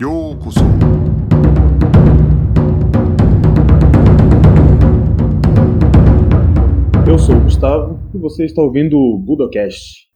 ようこそEu sou o Gustavo e você está ouvindo o Budocast.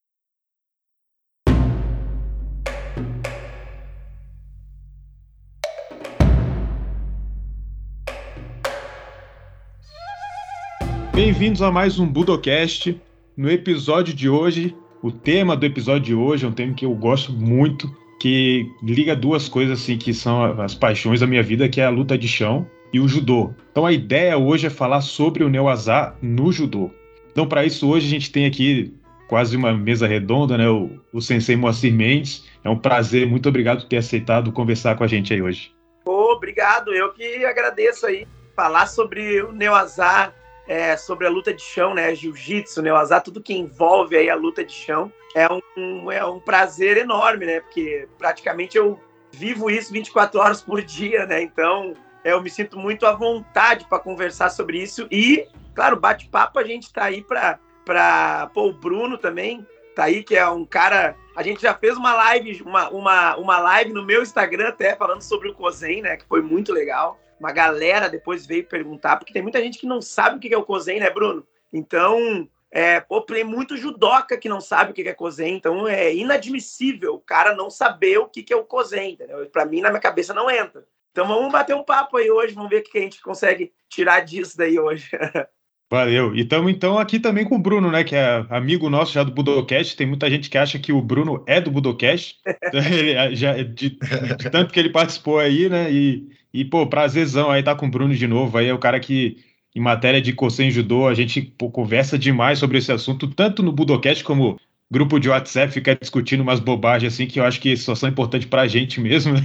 Bem-vindos a mais um Budocast. No episódio de hoje, o tema do episódio de hoje é um tema que eu gosto muito, que liga duas coisas assim que são as paixões da minha vida, que é a luta de chão e o judô. Então a ideia hoje é falar sobre o Neuazá no judô. Então para isso hoje a gente tem aqui quase uma mesa redonda, né? O, o Sensei Moacir Mendes. É um prazer, muito obrigado por ter aceitado conversar com a gente aí hoje. Obrigado, eu que agradeço aí. Falar sobre o Neuazá, é, sobre a luta de chão, né? Jiu-jitsu, Neuazá, tudo que envolve aí a luta de chão. É um, é um prazer enorme, né? Porque praticamente eu vivo isso 24 horas por dia, né? Então eu me sinto muito à vontade para conversar sobre isso. E, claro, bate-papo a gente tá aí para. Pô, o Bruno também tá aí, que é um cara. A gente já fez uma live, uma, uma, uma live no meu Instagram até falando sobre o Cozen, né? Que foi muito legal. Uma galera depois veio perguntar, porque tem muita gente que não sabe o que é o Cozen, né, Bruno? Então, é, pô, tem muito judoca que não sabe o que é Cozen, então é inadmissível o cara não saber o que é o Cozen, entendeu? Pra mim, na minha cabeça, não entra. Então vamos bater um papo aí hoje, vamos ver o que a gente consegue tirar disso daí hoje. Valeu. E estamos então aqui também com o Bruno, né? Que é amigo nosso já do Budocast. Tem muita gente que acha que o Bruno é do Budocast. ele, já, de, de, tanto que ele participou aí, né? E, e, pô, prazerzão aí tá com o Bruno de novo. Aí é o cara que, em matéria de Kosen Judô, a gente pô, conversa demais sobre esse assunto, tanto no Budocast como grupo de WhatsApp ficar discutindo umas bobagens assim que eu acho que só são importantes pra gente mesmo.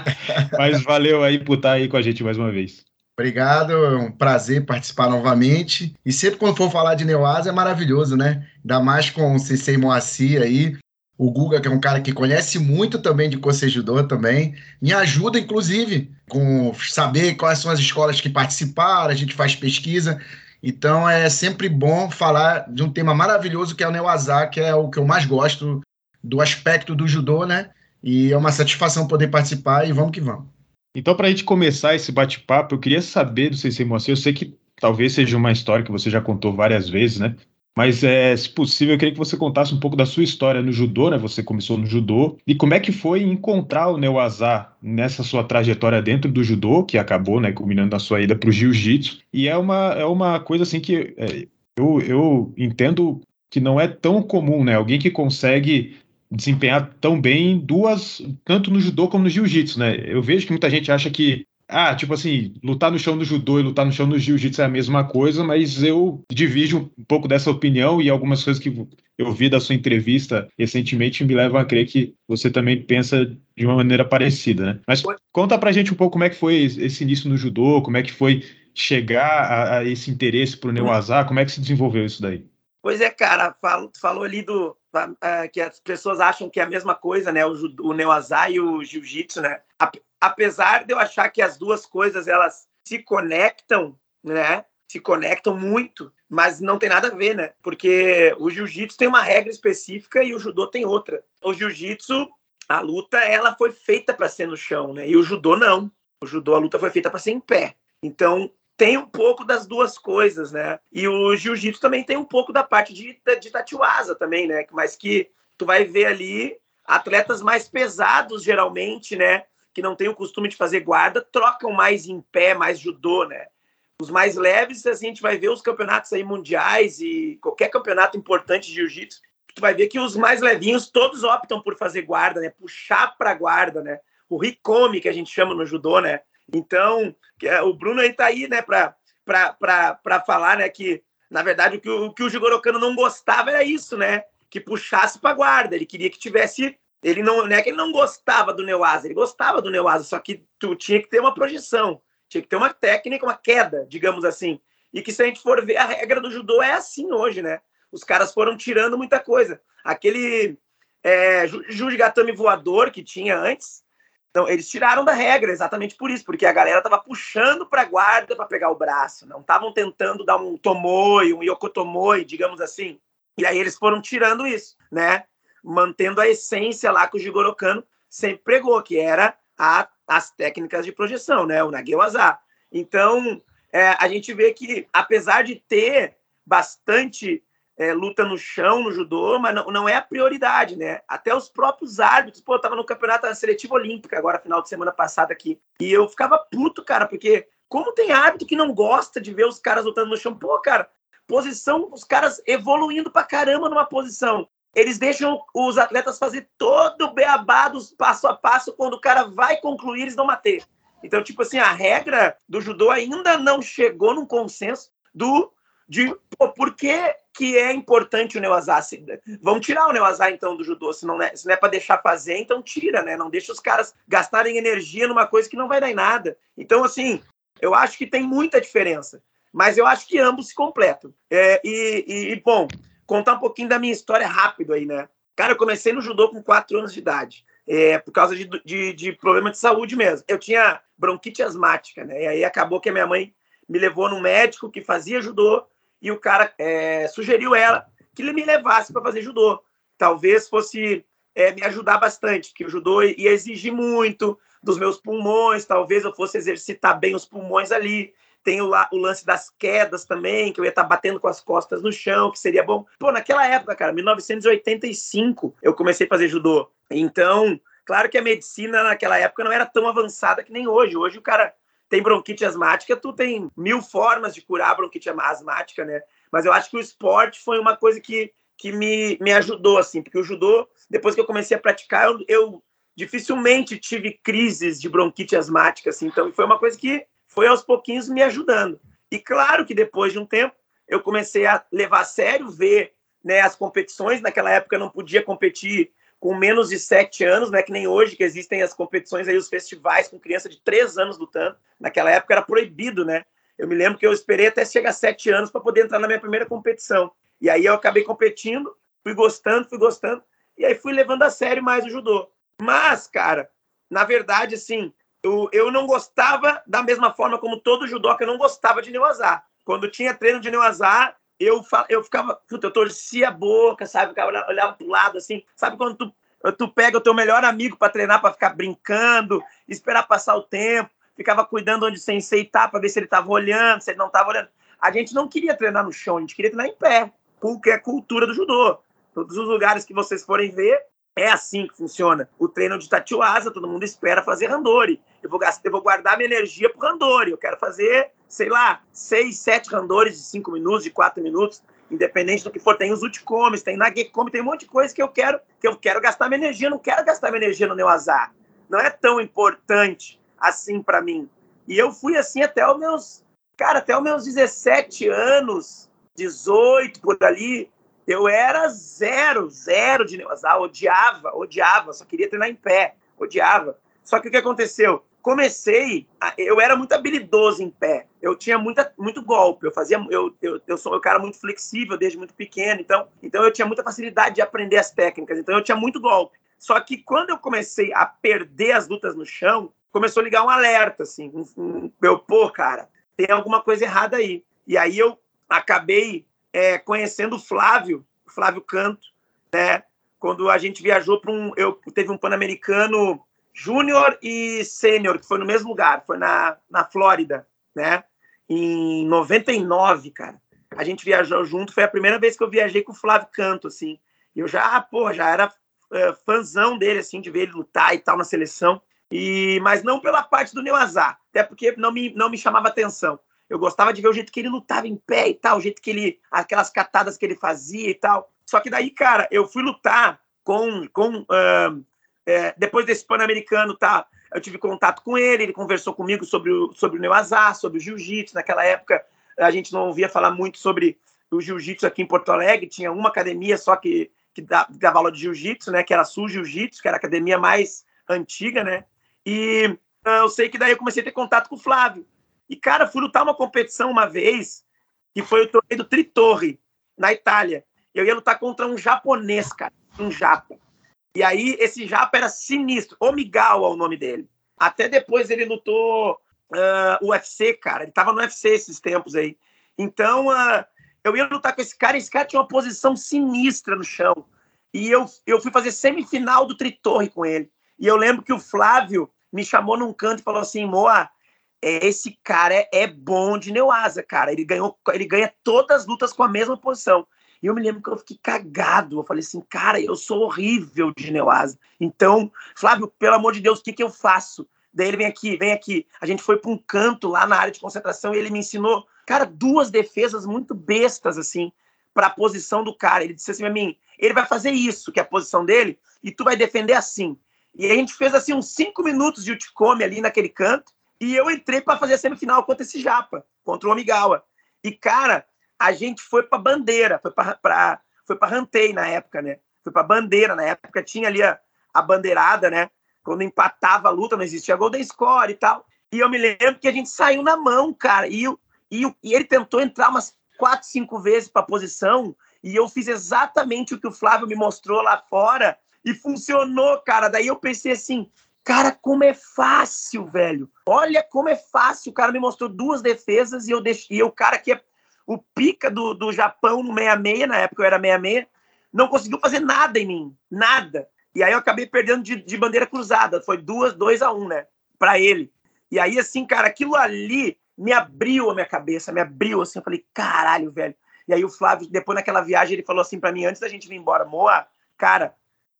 Mas valeu aí por estar aí com a gente mais uma vez. Obrigado, é um prazer participar novamente. E sempre quando for falar de Neoasa é maravilhoso, né? Ainda mais com o Sensei Moacir aí, o Guga, que é um cara que conhece muito também de Judô também, me ajuda, inclusive, com saber quais são as escolas que participaram, a gente faz pesquisa. Então é sempre bom falar de um tema maravilhoso que é o Neoasa, que é o que eu mais gosto do aspecto do judô, né? E é uma satisfação poder participar e vamos que vamos. Então, para a gente começar esse bate-papo, eu queria saber do Sensei Moacir, eu sei que talvez seja uma história que você já contou várias vezes, né? Mas, é, se possível, eu queria que você contasse um pouco da sua história no judô, né? Você começou no judô. E como é que foi encontrar o Neuazá nessa sua trajetória dentro do judô, que acabou, né, culminando na sua ida para o jiu-jitsu. E é uma, é uma coisa, assim, que é, eu, eu entendo que não é tão comum, né? Alguém que consegue desempenhar tão bem duas, tanto no judô como no jiu-jitsu, né? Eu vejo que muita gente acha que, ah, tipo assim, lutar no chão do judô e lutar no chão do jiu-jitsu é a mesma coisa, mas eu divido um pouco dessa opinião e algumas coisas que eu vi da sua entrevista recentemente me levam a crer que você também pensa de uma maneira parecida, né? Mas conta pra gente um pouco como é que foi esse início no judô, como é que foi chegar a, a esse interesse pro Neuazá, como é que se desenvolveu isso daí? Pois é, cara, falo, falou ali do uh, que as pessoas acham que é a mesma coisa, né? O, o Neoazá e o Jiu-Jitsu, né? Apesar de eu achar que as duas coisas elas se conectam, né? Se conectam muito, mas não tem nada a ver, né? Porque o Jiu-Jitsu tem uma regra específica e o Judô tem outra. O Jiu-Jitsu, a luta, ela foi feita para ser no chão, né? E o Judô não. O Judô, a luta foi feita para ser em pé. Então, tem um pouco das duas coisas, né? E o jiu-jitsu também tem um pouco da parte de, de também, né? Mas que tu vai ver ali atletas mais pesados, geralmente, né? Que não têm o costume de fazer guarda, trocam mais em pé, mais judô, né? Os mais leves, assim, a gente vai ver os campeonatos aí mundiais e qualquer campeonato importante de jiu-jitsu, tu vai ver que os mais levinhos todos optam por fazer guarda, né? Puxar para guarda, né? O rikome, que a gente chama no judô, né? Então, é, o Bruno aí tá aí, né, para falar, né, que na verdade o que o, o que o Jigoro Kano não gostava era isso, né? Que puxasse para guarda, ele queria que tivesse ele não, não é que ele não gostava do Neuasa, ele gostava do Neuasa, só que tu tinha que ter uma projeção, tinha que ter uma técnica, uma queda, digamos assim. E que se a gente for ver, a regra do judô é assim hoje, né? Os caras foram tirando muita coisa. Aquele é, Jujigatame voador que tinha antes, então, eles tiraram da regra exatamente por isso, porque a galera estava puxando para a guarda para pegar o braço, não estavam tentando dar um tomoi, um yokotomoi, digamos assim. E aí eles foram tirando isso, né? Mantendo a essência lá que o Jigoro Kano sempre pregou, que era a, as técnicas de projeção, né? O Nagewaza. Então, é, a gente vê que, apesar de ter bastante é, luta no chão no judô, mas não, não é a prioridade, né? Até os próprios árbitros, pô, eu tava no campeonato da seletiva olímpica agora, final de semana passada aqui, e eu ficava puto, cara, porque como tem árbitro que não gosta de ver os caras lutando no chão, pô, cara, posição, os caras evoluindo pra caramba numa posição. Eles deixam os atletas fazer todo o beabá passo a passo, quando o cara vai concluir, eles não bater. Então, tipo assim, a regra do judô ainda não chegou num consenso do de pô, por que, que é importante o Neoazá. Vamos tirar o Neoazá, então, do judô. Se não é, se não é para deixar fazer, então tira, né? Não deixa os caras gastarem energia numa coisa que não vai dar em nada. Então, assim, eu acho que tem muita diferença. Mas eu acho que ambos se completam. É, e, e, bom, contar um pouquinho da minha história rápido aí, né? Cara, eu comecei no judô com 4 anos de idade. É, por causa de, de, de problema de saúde mesmo. Eu tinha bronquite asmática, né? E aí acabou que a minha mãe me levou no médico que fazia judô e o cara é, sugeriu ela que ele me levasse para fazer judô. Talvez fosse é, me ajudar bastante, porque o judô ia exigir muito dos meus pulmões, talvez eu fosse exercitar bem os pulmões ali. Tem o, o lance das quedas também, que eu ia estar tá batendo com as costas no chão, que seria bom. Pô, naquela época, cara, 1985, eu comecei a fazer judô. Então, claro que a medicina naquela época não era tão avançada que nem hoje. Hoje o cara tem bronquite asmática, tu tem mil formas de curar a bronquite asmática, né? Mas eu acho que o esporte foi uma coisa que, que me, me ajudou, assim, porque o judô, depois que eu comecei a praticar, eu, eu dificilmente tive crises de bronquite asmática, assim, então foi uma coisa que foi aos pouquinhos me ajudando. E claro que depois de um tempo, eu comecei a levar a sério, ver né, as competições, naquela época eu não podia competir com menos de sete anos, não é que nem hoje, que existem as competições aí, os festivais com criança de três anos lutando. Naquela época era proibido, né? Eu me lembro que eu esperei até chegar a sete anos para poder entrar na minha primeira competição. E aí eu acabei competindo, fui gostando, fui gostando, e aí fui levando a sério mais o judô. Mas, cara, na verdade, assim, eu, eu não gostava da mesma forma como todo judoca, eu não gostava de Neuazá. Quando tinha treino de Neuazá, eu, eu ficava, puta, eu torcia a boca, sabe? Ficava, olhava pro lado, assim. Sabe quando tu, tu pega o teu melhor amigo para treinar, para ficar brincando, esperar passar o tempo, ficava cuidando onde o sensei tá, para ver se ele tava olhando, se ele não tava olhando. A gente não queria treinar no chão, a gente queria treinar em pé, porque é cultura do judô. Todos os lugares que vocês forem ver, é assim que funciona. O treino de Tatiuasa, todo mundo espera fazer randori. Eu vou, gastar, eu vou guardar minha energia pro randori. Eu quero fazer, sei lá, seis, sete randores de cinco minutos, de quatro minutos, independente do que for. Tem os utikomes, tem nagekomi, tem um monte de coisa que eu quero, que eu quero gastar minha energia. Não quero gastar minha energia no meu azar. Não é tão importante assim para mim. E eu fui assim até os meus, cara, até os meus 17 anos, 18 por ali, eu era zero, zero de neurosal, odiava, odiava, só queria treinar em pé, odiava. Só que o que aconteceu? Comecei, eu era muito habilidoso em pé, eu tinha muita, muito golpe, eu fazia, eu, eu, eu sou um cara muito flexível desde muito pequeno, então, então eu tinha muita facilidade de aprender as técnicas, então eu tinha muito golpe. Só que quando eu comecei a perder as lutas no chão, começou a ligar um alerta, assim, um, um, pô, cara, tem alguma coisa errada aí. E aí eu acabei é, conhecendo o Flávio, Flávio Canto, né? Quando a gente viajou para um. Eu teve um Pan-Americano Júnior e Sênior, que foi no mesmo lugar, foi na, na Flórida, né? Em 99, cara. A gente viajou junto, foi a primeira vez que eu viajei com o Flávio Canto, assim. Eu já, pô, já era uh, fãzão dele, assim, de ver ele lutar e tal na seleção. E, mas não pela parte do Neuazar, até porque não me, não me chamava atenção. Eu gostava de ver o jeito que ele lutava em pé e tal, o jeito que ele. aquelas catadas que ele fazia e tal. Só que daí, cara, eu fui lutar com. com uh, é, depois desse Pan-Americano, tá? Eu tive contato com ele, ele conversou comigo sobre o, sobre o Neuazá, sobre o jiu-jitsu. Naquela época, a gente não ouvia falar muito sobre o jiu-jitsu aqui em Porto Alegre. Tinha uma academia só que, que dava aula de jiu-jitsu, né? Que era a Sul Jiu-Jitsu, que era a academia mais antiga, né? E uh, eu sei que daí eu comecei a ter contato com o Flávio. E, cara, fui lutar uma competição uma vez, que foi o torneio do Tritorre, na Itália. Eu ia lutar contra um japonês, cara, um japa. E aí, esse japa era sinistro. Omigawa é o nome dele. Até depois ele lutou uh, UFC, cara. Ele tava no UFC esses tempos aí. Então, uh, eu ia lutar com esse cara. Esse cara tinha uma posição sinistra no chão. E eu, eu fui fazer semifinal do Tritorre com ele. E eu lembro que o Flávio, me chamou num canto e falou assim, Moa, é, esse cara é, é bom de Neuasa, cara. Ele ganhou, ele ganha todas as lutas com a mesma posição. E eu me lembro que eu fiquei cagado. Eu falei assim, cara, eu sou horrível de Neuasa. Então, Flávio, pelo amor de Deus, o que, que eu faço? Daí ele vem aqui, vem aqui. A gente foi para um canto lá na área de concentração e ele me ensinou, cara, duas defesas muito bestas, assim, para a posição do cara. Ele disse assim para mim: ele vai fazer isso, que é a posição dele, e tu vai defender assim. E a gente fez assim uns cinco minutos de Uticome ali naquele canto, e eu entrei para fazer a semifinal contra esse Japa, contra o Omigawa. E, cara, a gente foi para bandeira, foi para foi para Rantei na época, né? Foi para bandeira na época, tinha ali a, a bandeirada, né? Quando empatava a luta, não existia golden score e tal. E eu me lembro que a gente saiu na mão, cara. E, e, e ele tentou entrar umas quatro, cinco vezes para posição. E eu fiz exatamente o que o Flávio me mostrou lá fora. E funcionou, cara. Daí eu pensei assim, cara, como é fácil, velho. Olha como é fácil. O cara me mostrou duas defesas e eu deixei. E o cara que é o pica do, do Japão no 66, na época eu era 66, não conseguiu fazer nada em mim. Nada. E aí eu acabei perdendo de, de bandeira cruzada. Foi duas, dois a um, né? Para ele. E aí, assim, cara, aquilo ali me abriu a minha cabeça, me abriu assim. Eu falei, caralho, velho. E aí o Flávio, depois naquela viagem, ele falou assim para mim, antes da gente vir embora, Moa, cara,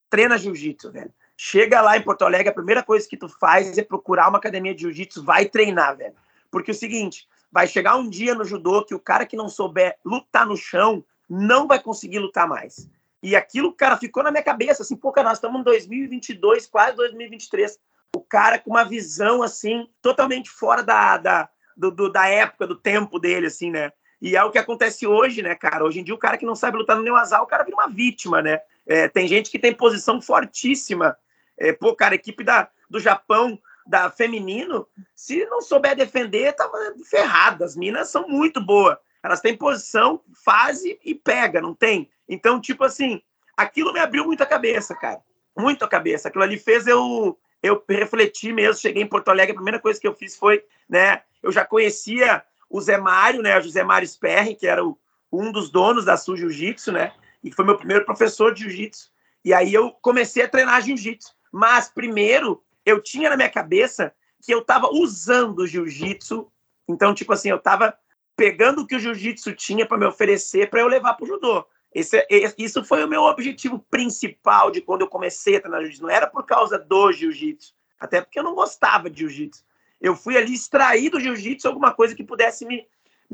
treina jiu-jitsu, velho. Chega lá em Porto Alegre, a primeira coisa que tu faz é procurar uma academia de jiu-jitsu, vai treinar, velho. Porque é o seguinte, vai chegar um dia no judô que o cara que não souber lutar no chão não vai conseguir lutar mais. E aquilo, cara, ficou na minha cabeça, assim, pô, cara, nós estamos em 2022, quase 2023. O cara com uma visão, assim, totalmente fora da, da, do, do, da época, do tempo dele, assim, né? E é o que acontece hoje, né, cara? Hoje em dia, o cara que não sabe lutar no Neuazal, o cara vira uma vítima, né? É, tem gente que tem posição fortíssima. É, pô, cara, a equipe da, do Japão, da feminino, se não souber defender, tá ferrada. As minas são muito boas. Elas têm posição, fase e pega, não tem? Então, tipo assim, aquilo me abriu muito a cabeça, cara. Muito a cabeça. Aquilo ali fez eu eu refleti mesmo. Cheguei em Porto Alegre, a primeira coisa que eu fiz foi, né? Eu já conhecia o Zé Mário, né? O José Mário Sperry, que era o, um dos donos da Sul Jiu-Jitsu, né? E foi meu primeiro professor de Jiu-Jitsu. E aí eu comecei a treinar Jiu-Jitsu. Mas primeiro eu tinha na minha cabeça que eu estava usando o Jiu-Jitsu. Então, tipo assim, eu estava pegando o que o Jiu-Jitsu tinha para me oferecer para eu levar para o judô. Esse, é, isso foi o meu objetivo principal de quando eu comecei a treinar jiu-jitsu. Não era por causa do jiu-jitsu, até porque eu não gostava de jiu-jitsu. Eu fui ali extrair do jiu-jitsu alguma coisa que pudesse me,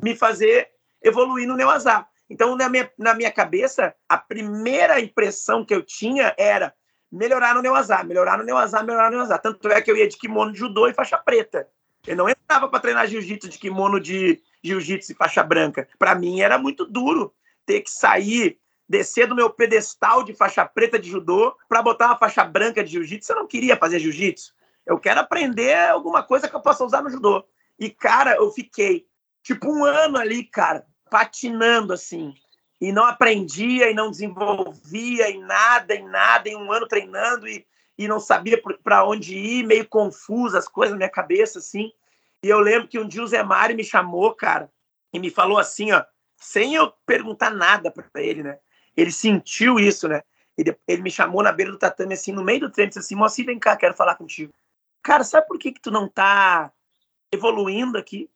me fazer evoluir no Neuazá. Então, na minha, na minha cabeça, a primeira impressão que eu tinha era melhorar no Neuazá, melhorar no Neuazá, melhorar no Neuazá. Tanto é que eu ia de kimono de judô e faixa preta. Eu não entrava para treinar jiu-jitsu de kimono de jiu-jitsu e faixa branca. Para mim era muito duro ter que sair, descer do meu pedestal de faixa preta de judô para botar uma faixa branca de jiu-jitsu. Eu não queria fazer jiu-jitsu. Eu quero aprender alguma coisa que eu possa usar no judô. E, cara, eu fiquei tipo um ano ali, cara, patinando assim. E não aprendia e não desenvolvia em nada, em nada, em um ano treinando e, e não sabia para onde ir, meio confuso as coisas na minha cabeça, assim. E eu lembro que um dia o Zé Mário me chamou, cara, e me falou assim, ó, sem eu perguntar nada para ele, né? Ele sentiu isso, né? Ele, ele, me chamou na beira do tatame, assim, no meio do treino, disse assim, Moacir, vem cá, quero falar contigo. Cara, sabe por que, que tu não tá evoluindo aqui?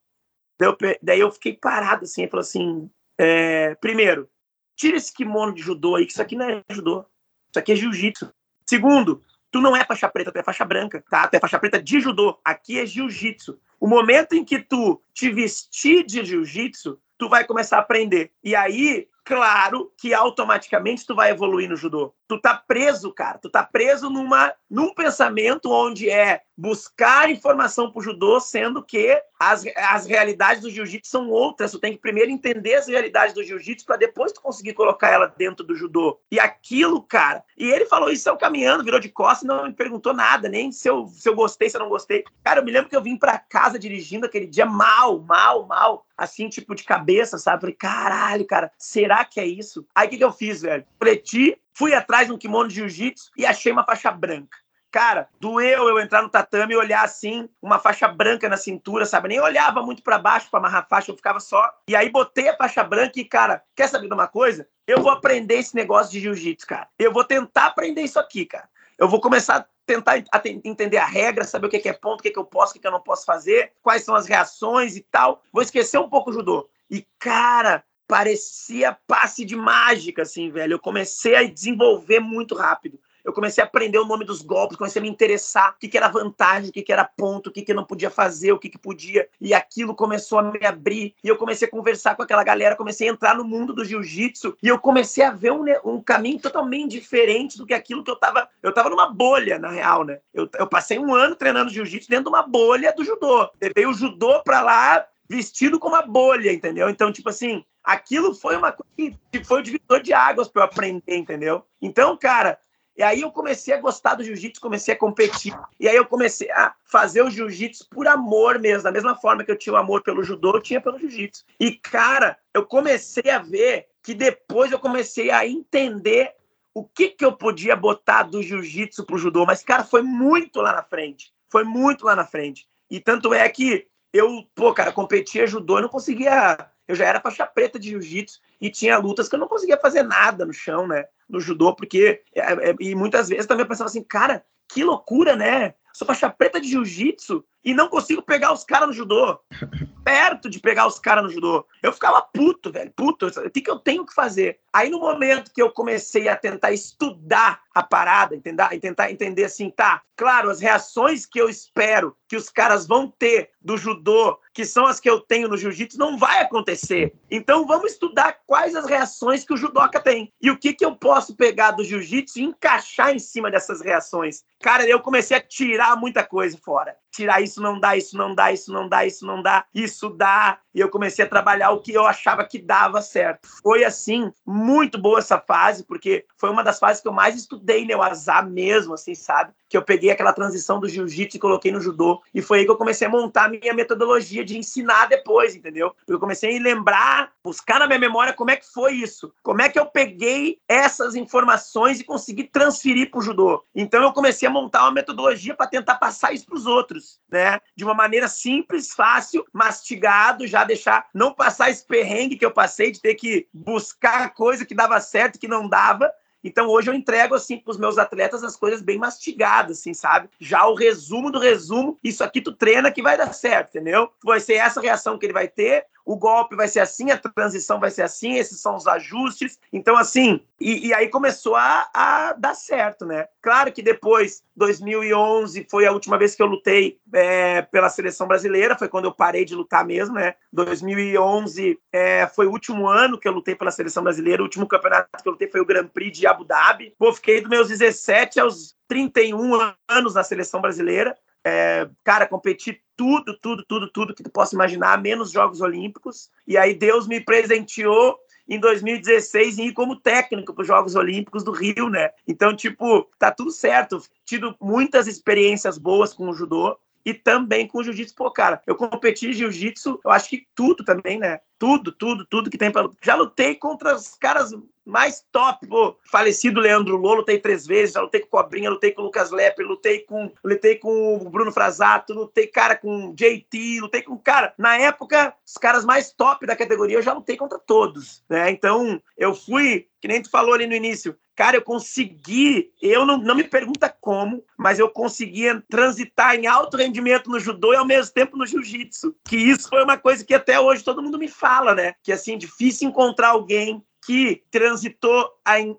Daí eu, daí eu fiquei parado, assim, ele falou assim, é, primeiro, tira esse kimono de judô aí, que isso aqui não é judô, isso aqui é jiu-jitsu. Segundo, tu não é faixa preta, tu é faixa branca, tá? Tu é faixa preta de judô, aqui é jiu-jitsu. O momento em que tu te vestir de jiu-jitsu, tu vai começar a aprender. E aí, claro que automaticamente tu vai evoluir no judô. Tu tá preso, cara. Tu tá preso numa, num pensamento onde é buscar informação pro judô, sendo que as, as realidades do jiu-jitsu são outras. Tu tem que primeiro entender as realidades do jiu-jitsu para depois tu conseguir colocar ela dentro do judô. E aquilo, cara. E ele falou isso eu caminhando, virou de costas e não me perguntou nada, nem se eu, se eu gostei, se eu não gostei. Cara, eu me lembro que eu vim para casa dirigindo aquele dia mal, mal, mal assim, tipo, de cabeça, sabe? Falei, caralho, cara, será que é isso? Aí o que, que eu fiz, velho? Preti, fui atrás de um kimono de jiu-jitsu e achei uma faixa branca. Cara, doeu eu entrar no tatame e olhar assim, uma faixa branca na cintura, sabe? Nem olhava muito para baixo para amarrar a faixa, eu ficava só. E aí botei a faixa branca e, cara, quer saber de uma coisa? Eu vou aprender esse negócio de jiu-jitsu, cara. Eu vou tentar aprender isso aqui, cara. Eu vou começar a tentar entender a regra, saber o que é ponto, o que, eu posso, o que eu não posso fazer, quais são as reações e tal. Vou esquecer um pouco o judô. E, cara, parecia passe de mágica, assim, velho. Eu comecei a desenvolver muito rápido eu comecei a aprender o nome dos golpes, comecei a me interessar o que, que era vantagem, o que, que era ponto, o que, que não podia fazer, o que, que podia. E aquilo começou a me abrir. E eu comecei a conversar com aquela galera, comecei a entrar no mundo do jiu-jitsu. E eu comecei a ver um, um, caminho totalmente diferente do que aquilo que eu tava. Eu tava numa bolha, na real, né? Eu, eu passei um ano treinando jiu-jitsu dentro de uma bolha do judô. Levei o judô pra lá, vestido com uma bolha, entendeu? Então, tipo assim, aquilo foi uma coisa que foi o divisor de águas para eu aprender, entendeu? Então, cara, e aí eu comecei a gostar do jiu-jitsu, comecei a competir. E aí eu comecei a fazer o jiu-jitsu por amor mesmo, da mesma forma que eu tinha o amor pelo judô, eu tinha pelo jiu-jitsu. E cara, eu comecei a ver que depois eu comecei a entender o que que eu podia botar do jiu-jitsu pro judô, mas cara, foi muito lá na frente. Foi muito lá na frente. E tanto é que eu, pô, cara, competia judô e não conseguia eu já era faixa preta de jiu-jitsu e tinha lutas que eu não conseguia fazer nada no chão, né? No judô, porque. É, é, e muitas vezes também eu pensava assim, cara, que loucura, né? Sou faixa preta de jiu-jitsu e não consigo pegar os caras no judô. Perto de pegar os caras no judô. Eu ficava puto, velho, puto. O que, que eu tenho que fazer? Aí no momento que eu comecei a tentar estudar a parada, tentar, tentar entender assim, tá, claro, as reações que eu espero que os caras vão ter do judô, que são as que eu tenho no jiu-jitsu, não vai acontecer. Então vamos estudar quais as reações que o judoca tem. E o que, que eu posso pegar do jiu-jitsu e encaixar em cima dessas reações. Cara, eu comecei a tirar muita coisa fora tirar isso não dá, isso não dá, isso não dá, isso não dá, isso dá. E eu comecei a trabalhar o que eu achava que dava certo. Foi assim, muito boa essa fase, porque foi uma das fases que eu mais estudei Neuazá mesmo, assim, sabe? Que eu peguei aquela transição do jiu-jitsu e coloquei no judô. E foi aí que eu comecei a montar a minha metodologia de ensinar depois, entendeu? Eu comecei a lembrar, buscar na minha memória como é que foi isso. Como é que eu peguei essas informações e consegui transferir para o judô. Então eu comecei a montar uma metodologia para tentar passar isso para os outros outros, né? De uma maneira simples, fácil, mastigado, já deixar, não passar esse perrengue que eu passei de ter que buscar coisa que dava certo, que não dava, então hoje eu entrego assim para os meus atletas as coisas bem mastigadas, assim, sabe? Já o resumo do resumo, isso aqui tu treina que vai dar certo, entendeu? Vai ser essa reação que ele vai ter, o golpe vai ser assim, a transição vai ser assim, esses são os ajustes. Então, assim, e, e aí começou a, a, dar certo, né? Claro que depois, 2011 foi a última vez que eu lutei é, pela seleção brasileira, foi quando eu parei de lutar mesmo, né? 2011 é, foi o último ano que eu lutei pela seleção brasileira, o último campeonato que eu lutei foi o Grand Prix de Abu Dhabi. Pô, fiquei dos meus 17 aos 31 anos na seleção brasileira. É, cara, competi tudo, tudo, tudo, tudo que tu possa imaginar, menos Jogos Olímpicos. E aí Deus me presenteou em 2016 em ir como técnico para os Jogos Olímpicos do Rio, né? Então, tipo, tá tudo certo. Tido muitas experiências boas com o judô e também com o jiu-jitsu. Pô, cara, eu competi jiu-jitsu, eu acho que tudo também, né? Tudo, tudo, tudo que tem para Já lutei contra os caras mais top, pô. Falecido Leandro Lô, lutei três vezes, já lutei com Cobrinha, lutei com Lucas Lepre, lutei com, lutei com o Bruno Frasato, lutei, cara, com JT, lutei com, cara, na época, os caras mais top da categoria, eu já lutei contra todos, né? Então, eu fui, que nem tu falou ali no início, cara, eu consegui, eu não, não me pergunta como, mas eu conseguia transitar em alto rendimento no judô e ao mesmo tempo no jiu-jitsu. Que isso foi uma coisa que até hoje todo mundo me fala, né? Que assim, difícil encontrar alguém que transitou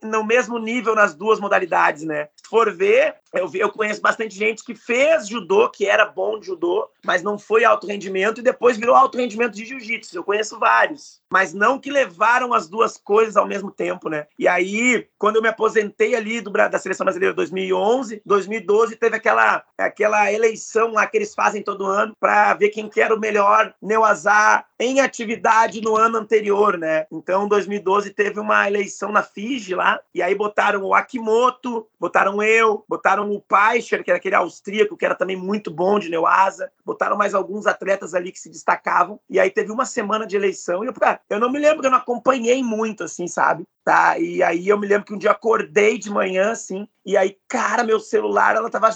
no mesmo nível nas duas modalidades, né? Se for ver, eu, eu conheço bastante gente que fez judô, que era bom de judô, mas não foi alto rendimento e depois virou alto rendimento de jiu-jitsu. Eu conheço vários, mas não que levaram as duas coisas ao mesmo tempo, né? E aí, quando eu me aposentei ali do, da seleção brasileira 2011, 2012 teve aquela aquela eleição lá que eles fazem todo ano para ver quem que era o melhor neoazar em atividade no ano anterior, né? Então, 2012 teve uma eleição na FIGE lá, e aí botaram o Akimoto, botaram eu, botaram o Paischer, que era aquele austríaco, que era também muito bom de Neuasa, botaram mais alguns atletas ali que se destacavam, e aí teve uma semana de eleição, e eu, cara, eu não me lembro, eu não acompanhei muito, assim, sabe? Tá, e aí eu me lembro que um dia acordei de manhã, assim, e aí, cara, meu celular, ela tava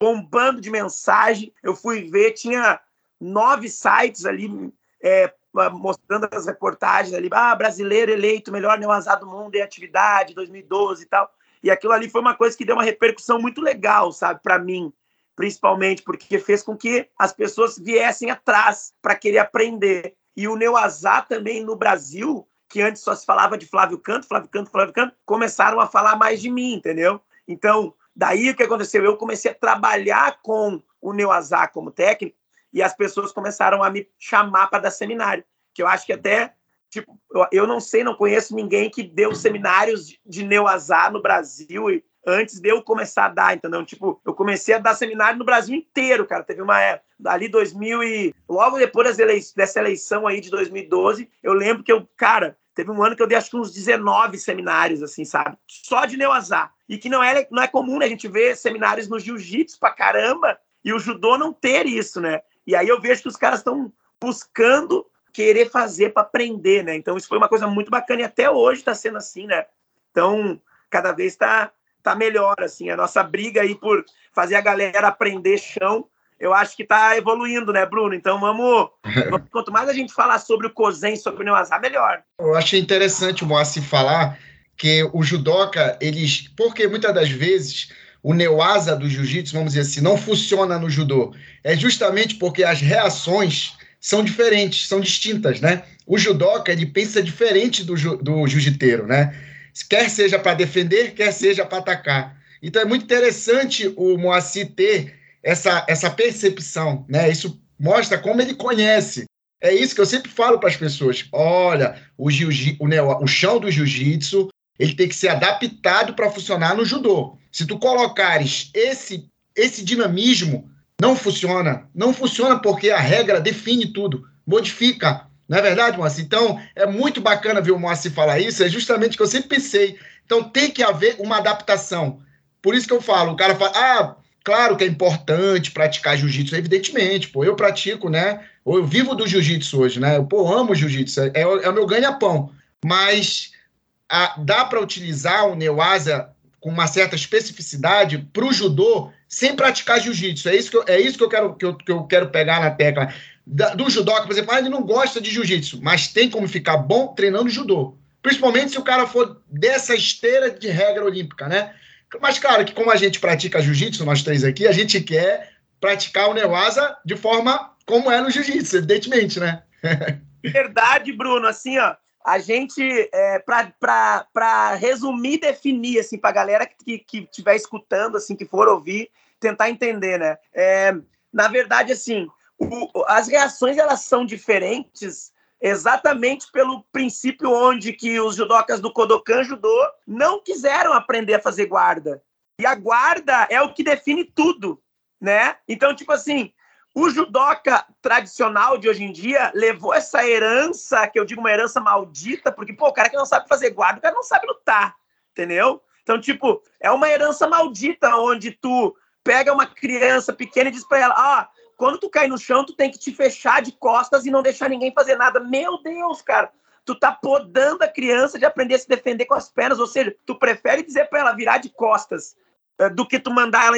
bombando de mensagem, eu fui ver, tinha nove sites ali é, mostrando as reportagens ali, ah, brasileiro eleito melhor neoazar do mundo em atividade, 2012 e tal. E aquilo ali foi uma coisa que deu uma repercussão muito legal, sabe, para mim, principalmente porque fez com que as pessoas viessem atrás para querer aprender. E o Neuazá também no Brasil, que antes só se falava de Flávio Canto, Flávio Canto, Flávio Canto, começaram a falar mais de mim, entendeu? Então, daí o que aconteceu? Eu comecei a trabalhar com o Neuazá como técnico e as pessoas começaram a me chamar para dar seminário, que eu acho que até tipo, eu não sei, não conheço ninguém que deu seminários de, Neuazá no Brasil e antes de eu começar a dar, entendeu? Tipo, eu comecei a dar seminário no Brasil inteiro, cara. Teve uma época, ali 2000 e logo depois dessa eleição aí de 2012, eu lembro que eu, cara, teve um ano que eu dei acho que uns 19 seminários, assim, sabe? Só de Neuazá. E que não é, não é comum, né? A gente ver seminários no jiu-jitsu pra caramba e o judô não ter isso, né? E aí eu vejo que os caras estão buscando querer fazer para aprender, né? Então isso foi uma coisa muito bacana e até hoje está sendo assim, né? Então cada vez está tá melhor assim a nossa briga aí por fazer a galera aprender chão. Eu acho que está evoluindo, né, Bruno? Então vamos, quanto mais a gente falar sobre o Kozen, sobre o Neuazá, melhor. Eu achei interessante o Moacir falar que o judoca, eles, porque muitas das vezes o Neuasa do jiu-jitsu, vamos dizer assim, não funciona no judô. É justamente porque as reações são diferentes, são distintas, né? O judoca, ele pensa diferente do, ju, do jiu-jiteiro, né? Quer seja para defender, quer seja para atacar. Então é muito interessante o Moacir ter essa, essa percepção, né? Isso mostra como ele conhece. É isso que eu sempre falo para as pessoas. Olha, o, jiu o, o chão do jiu-jitsu, ele tem que ser adaptado para funcionar no judô. Se tu colocares esse, esse dinamismo não funciona. Não funciona porque a regra define tudo, modifica. Não é verdade, Moacir? Então, é muito bacana ver o Moacir falar isso, é justamente o que eu sempre pensei. Então, tem que haver uma adaptação. Por isso que eu falo, o cara fala, ah, claro que é importante praticar jiu-jitsu, evidentemente, pô, eu pratico, né? Eu vivo do jiu-jitsu hoje, né? Eu, pô, amo jiu-jitsu, é, é, o meu ganha-pão. Mas a, dá para utilizar o Neuasa com uma certa especificidade para o judô sem praticar jiu-jitsu. É isso que eu, é isso que eu quero que eu, que eu quero pegar na tecla. Da, do judô, por exemplo, ah, ele não gosta de jiu-jitsu, mas tem como ficar bom treinando judô. Principalmente se o cara for dessa esteira de regra olímpica, né? Mas, claro, que como a gente pratica jiu-jitsu, nós três aqui, a gente quer praticar o Neuasa de forma como é no jiu-jitsu, evidentemente, né? Verdade, Bruno. Assim, ó, a gente, é, para resumir, definir, assim, para a galera que estiver escutando, assim, que for ouvir, tentar entender, né? É, na verdade, assim, o, as reações, elas são diferentes exatamente pelo princípio onde que os judocas do Kodokan Judô não quiseram aprender a fazer guarda. E a guarda é o que define tudo, né? Então, tipo assim, o judoca tradicional de hoje em dia levou essa herança, que eu digo uma herança maldita, porque, pô, o cara que não sabe fazer guarda, o cara não sabe lutar, entendeu? Então, tipo, é uma herança maldita onde tu pega uma criança pequena e diz pra ela, ah, quando tu cai no chão, tu tem que te fechar de costas e não deixar ninguém fazer nada. Meu Deus, cara, tu tá podando a criança de aprender a se defender com as pernas, ou seja, tu prefere dizer para ela virar de costas eh, do que tu mandar ela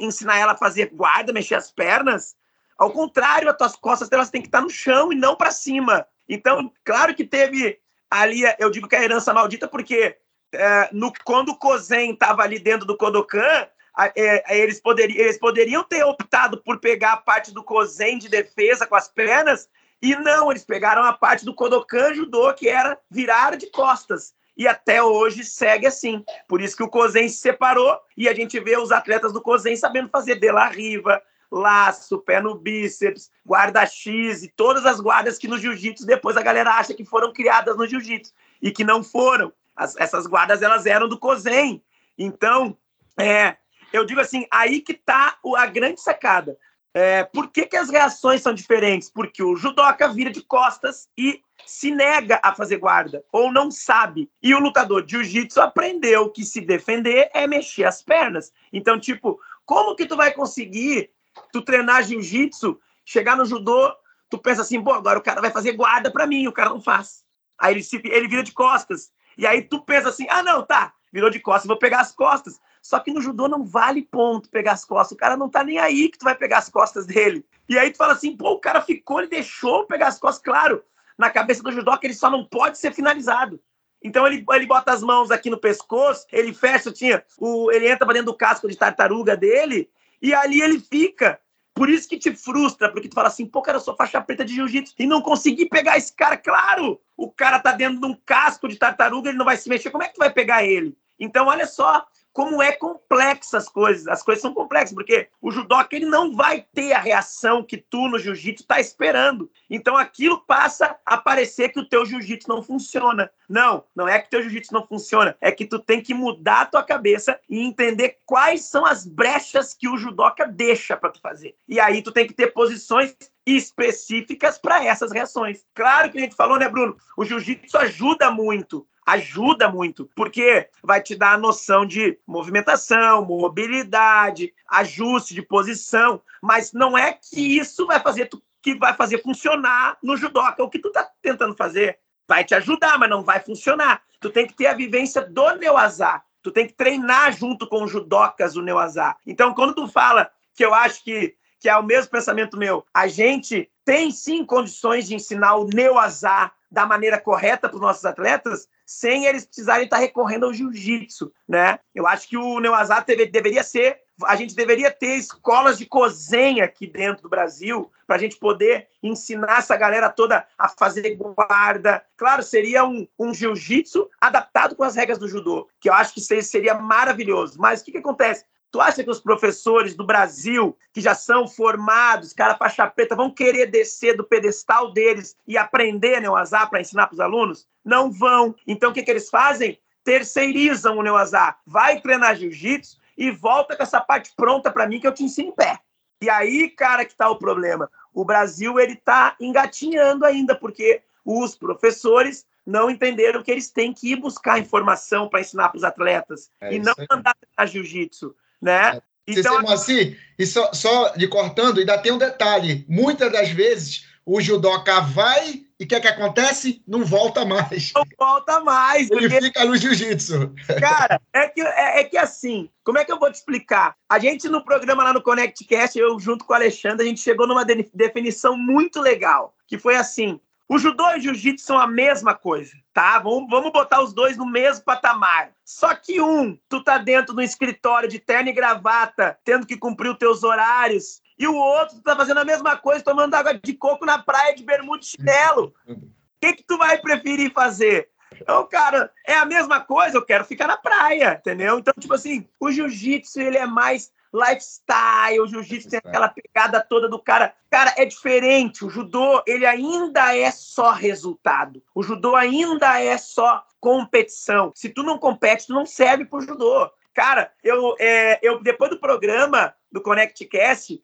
ensinar ela a fazer guarda, mexer as pernas. Ao contrário, as tuas costas elas têm que estar no chão e não para cima. Então, claro que teve ali, eu digo que é a herança maldita, porque é, no, quando o Kozen estava ali dentro do Kodokan, é, eles, poderiam, eles poderiam ter optado por pegar a parte do Kozen de defesa com as pernas, e não, eles pegaram a parte do Kodokan Judô, que era virar de costas. E até hoje segue assim. Por isso que o Kozen se separou e a gente vê os atletas do Kozen sabendo fazer de la riva, laço, pé no bíceps, guarda X e todas as guardas que no jiu-jitsu depois a galera acha que foram criadas no jiu-jitsu e que não foram. As, essas guardas elas eram do Kozen. Então, é, eu digo assim, aí que tá a grande sacada. É, por que, que as reações são diferentes? Porque o judoca vira de costas e se nega a fazer guarda, ou não sabe. E o lutador de jiu-jitsu aprendeu que se defender é mexer as pernas. Então, tipo, como que tu vai conseguir tu treinar jiu-jitsu, chegar no judô, tu pensa assim, pô, agora o cara vai fazer guarda para mim, o cara não faz. Aí ele, se, ele vira de costas. E aí tu pensa assim, ah, não, tá, virou de costas, vou pegar as costas. Só que no judô não vale ponto pegar as costas. O cara não tá nem aí que tu vai pegar as costas dele. E aí tu fala assim, pô, o cara ficou, ele deixou pegar as costas. Claro, na cabeça do judô que ele só não pode ser finalizado. Então ele, ele bota as mãos aqui no pescoço, ele fecha, tinha o, ele entra para dentro do casco de tartaruga dele, e ali ele fica. Por isso que te frustra, porque tu fala assim, pô, cara, eu sou faixa preta de jiu-jitsu e não consegui pegar esse cara. Claro, o cara tá dentro de um casco de tartaruga, ele não vai se mexer. Como é que tu vai pegar ele? Então, olha só, como é complexa as coisas. As coisas são complexas, porque o judoca ele não vai ter a reação que tu no jiu-jitsu está esperando. Então aquilo passa a parecer que o teu jiu-jitsu não funciona. Não, não é que teu jiu-jitsu não funciona, é que tu tem que mudar a tua cabeça e entender quais são as brechas que o judoca deixa para tu fazer. E aí tu tem que ter posições específicas para essas reações. Claro que a gente falou, né, Bruno? O jiu-jitsu ajuda muito, ajuda muito, porque vai te dar a noção de movimentação, mobilidade, ajuste de posição, mas não é que isso vai fazer tu, que vai fazer funcionar no judoca o que tu tá tentando fazer. Vai te ajudar, mas não vai funcionar. Tu tem que ter a vivência do Neuazá. Tu tem que treinar junto com os judocas o Neuazá. Então, quando tu fala que eu acho que que é o mesmo pensamento meu, a gente tem sim condições de ensinar o Neuazá da maneira correta para os nossos atletas, sem eles precisarem estar recorrendo ao jiu-jitsu, né? Eu acho que o Neuazá deveria ser, a gente deveria ter escolas de cozinha aqui dentro do Brasil para a gente poder ensinar essa galera toda a fazer guarda. Claro, seria um, um jiu-jitsu adaptado com as regras do judô, que eu acho que seria maravilhoso. Mas o que, que acontece? Tu acha que os professores do Brasil, que já são formados, cara faixa preta, vão querer descer do pedestal deles e aprender Neuazá para ensinar para os alunos? Não vão. Então, o que, que eles fazem? Terceirizam o Neuazá. Vai treinar jiu-jitsu e volta com essa parte pronta para mim que eu te ensino em pé. E aí, cara, que tá o problema. O Brasil, ele tá engatinhando ainda, porque os professores não entenderam que eles têm que ir buscar informação para ensinar para os atletas é e não andar treinar jiu-jitsu né? É. Então, assim, e só, só de cortando, ainda tem um detalhe. Muitas das vezes o judoca vai e o que, é que acontece? Não volta mais. Não volta mais. Ele porque... fica no jiu-jitsu. Cara, é que, é, é, que assim, como é que eu vou te explicar? A gente no programa lá no ConnectCast, eu junto com o Alexandre, a gente chegou numa de definição muito legal, que foi assim, o judô e o jiu-jitsu são a mesma coisa, tá? Vamos, vamos botar os dois no mesmo patamar. Só que um, tu tá dentro do escritório de terno e gravata, tendo que cumprir os teus horários, e o outro tu tá fazendo a mesma coisa, tomando água de coco na praia de bermuda e chinelo. O que que tu vai preferir fazer? Então, cara, é a mesma coisa, eu quero ficar na praia, entendeu? Então, tipo assim, o jiu-jitsu, ele é mais lifestyle, o jiu-jitsu tem aquela pegada toda do cara. Cara, é diferente. O judô, ele ainda é só resultado. O judô ainda é só competição. Se tu não compete, tu não serve pro judô. Cara, eu, é, eu depois do programa, do ConnectCast,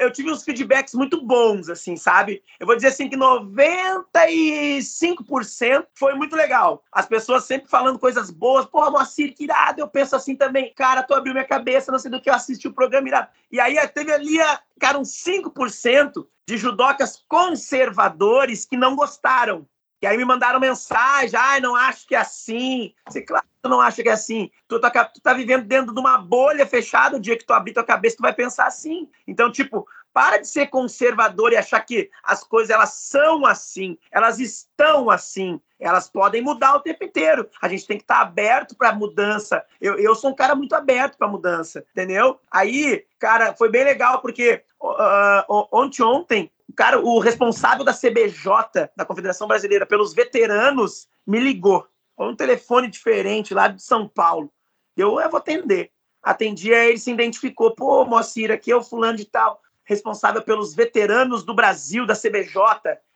eu tive uns feedbacks muito bons, assim, sabe? Eu vou dizer assim que 95% foi muito legal. As pessoas sempre falando coisas boas. Pô, Moacir, que irado. Eu penso assim também. Cara, tu abriu minha cabeça, não sei do que eu assisti o programa irado. E aí teve ali, cara, uns 5% de judocas conservadores que não gostaram. E aí me mandaram mensagem, ai, ah, não acho que é assim. Você, claro, tu não acha que é assim. Tu tá, tu tá vivendo dentro de uma bolha fechada, o dia que tu abrir tua cabeça, tu vai pensar assim. Então, tipo, para de ser conservador e achar que as coisas elas são assim, elas estão assim, elas podem mudar o tempo inteiro. A gente tem que estar tá aberto para mudança. Eu, eu sou um cara muito aberto para mudança, entendeu? Aí, cara, foi bem legal porque uh, ontem, ontem, cara, o responsável da CBJ, da Confederação Brasileira, pelos veteranos, me ligou um telefone diferente lá de São Paulo. Eu, eu vou atender. Atendi, aí ele se identificou. Pô, Moacir, aqui é o fulano de tal, responsável pelos veteranos do Brasil, da CBJ,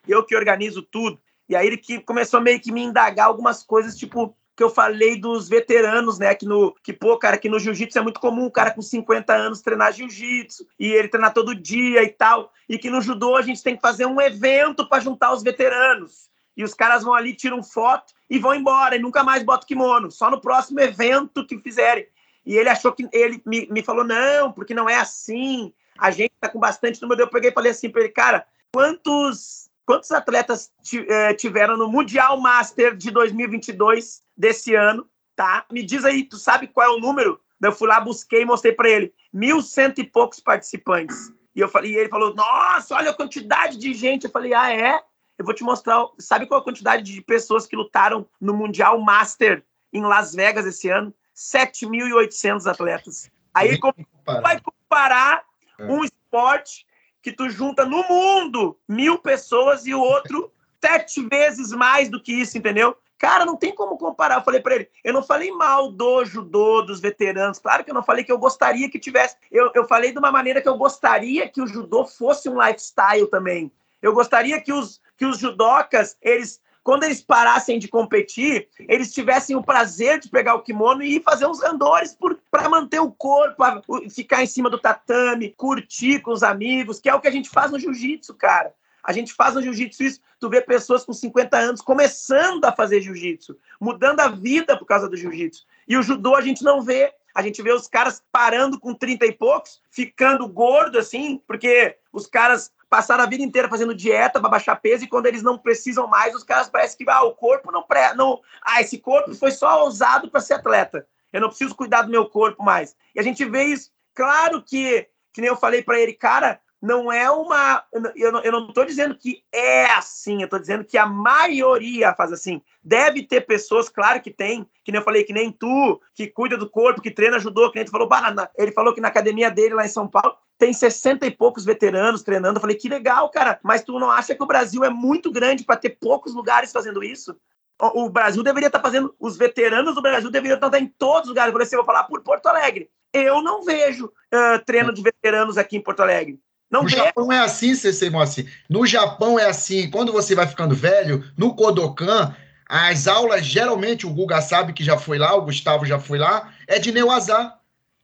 eu que organizo tudo. E aí ele que começou meio que me indagar algumas coisas, tipo, que eu falei dos veteranos, né? Que no que pô, cara, que no jiu-jitsu é muito comum um cara com 50 anos treinar jiu-jitsu e ele treinar todo dia e tal, e que no judô a gente tem que fazer um evento para juntar os veteranos. E os caras vão ali, tiram foto e vão embora, e nunca mais botam kimono, só no próximo evento que fizerem. E ele achou que ele me, me falou: não, porque não é assim. A gente tá com bastante número. Eu peguei e falei assim para ele, cara, quantos, quantos atletas eh, tiveram no Mundial Master de 2022 desse ano, tá? Me diz aí, tu sabe qual é o número? Eu fui lá, busquei e mostrei para ele. Mil cento e poucos participantes. E, eu falei, e ele falou, nossa, olha a quantidade de gente. Eu falei, ah, é? Eu vou te mostrar. Sabe qual a quantidade de pessoas que lutaram no Mundial Master em Las Vegas esse ano? 7.800 atletas. Aí como vai comparar é. um esporte que tu junta no mundo mil pessoas e o outro sete vezes mais do que isso, entendeu? Cara, não tem como comparar. Eu falei para ele, eu não falei mal do judô, dos veteranos. Claro que eu não falei que eu gostaria que tivesse. Eu, eu falei de uma maneira que eu gostaria que o judô fosse um lifestyle também. Eu gostaria que os, que os judocas, eles, quando eles parassem de competir, eles tivessem o prazer de pegar o kimono e fazer uns andores para manter o corpo, ficar em cima do tatame, curtir com os amigos, que é o que a gente faz no jiu-jitsu, cara. A gente faz no jiu-jitsu isso, tu vê pessoas com 50 anos começando a fazer jiu-jitsu, mudando a vida por causa do jiu-jitsu. E o judô a gente não vê. A gente vê os caras parando com 30 e poucos, ficando gordo assim, porque os caras passaram a vida inteira fazendo dieta para baixar peso e quando eles não precisam mais, os caras parecem que ah, o corpo não pré, não, ah, esse corpo foi só usado para ser atleta. Eu não preciso cuidar do meu corpo mais. E a gente vê isso. Claro que, que nem eu falei para ele, cara, não é uma. Eu não, estou dizendo que é assim, eu estou dizendo que a maioria faz assim. Deve ter pessoas, claro que tem, que nem eu falei, que nem tu, que cuida do corpo, que treina, ajudou, que nem tu falou, ele falou que na academia dele lá em São Paulo tem 60 e poucos veteranos treinando. Eu falei, que legal, cara, mas tu não acha que o Brasil é muito grande para ter poucos lugares fazendo isso? O Brasil deveria estar tá fazendo, os veteranos do Brasil deveriam estar em todos os lugares. Eu falei assim, eu vou falar por Porto Alegre. Eu não vejo uh, treino de veteranos aqui em Porto Alegre. Não no Japão é assim, Cecê Moacir. No Japão é assim. Quando você vai ficando velho, no Kodokan, as aulas, geralmente, o Guga sabe que já foi lá, o Gustavo já foi lá, é de Neuazá.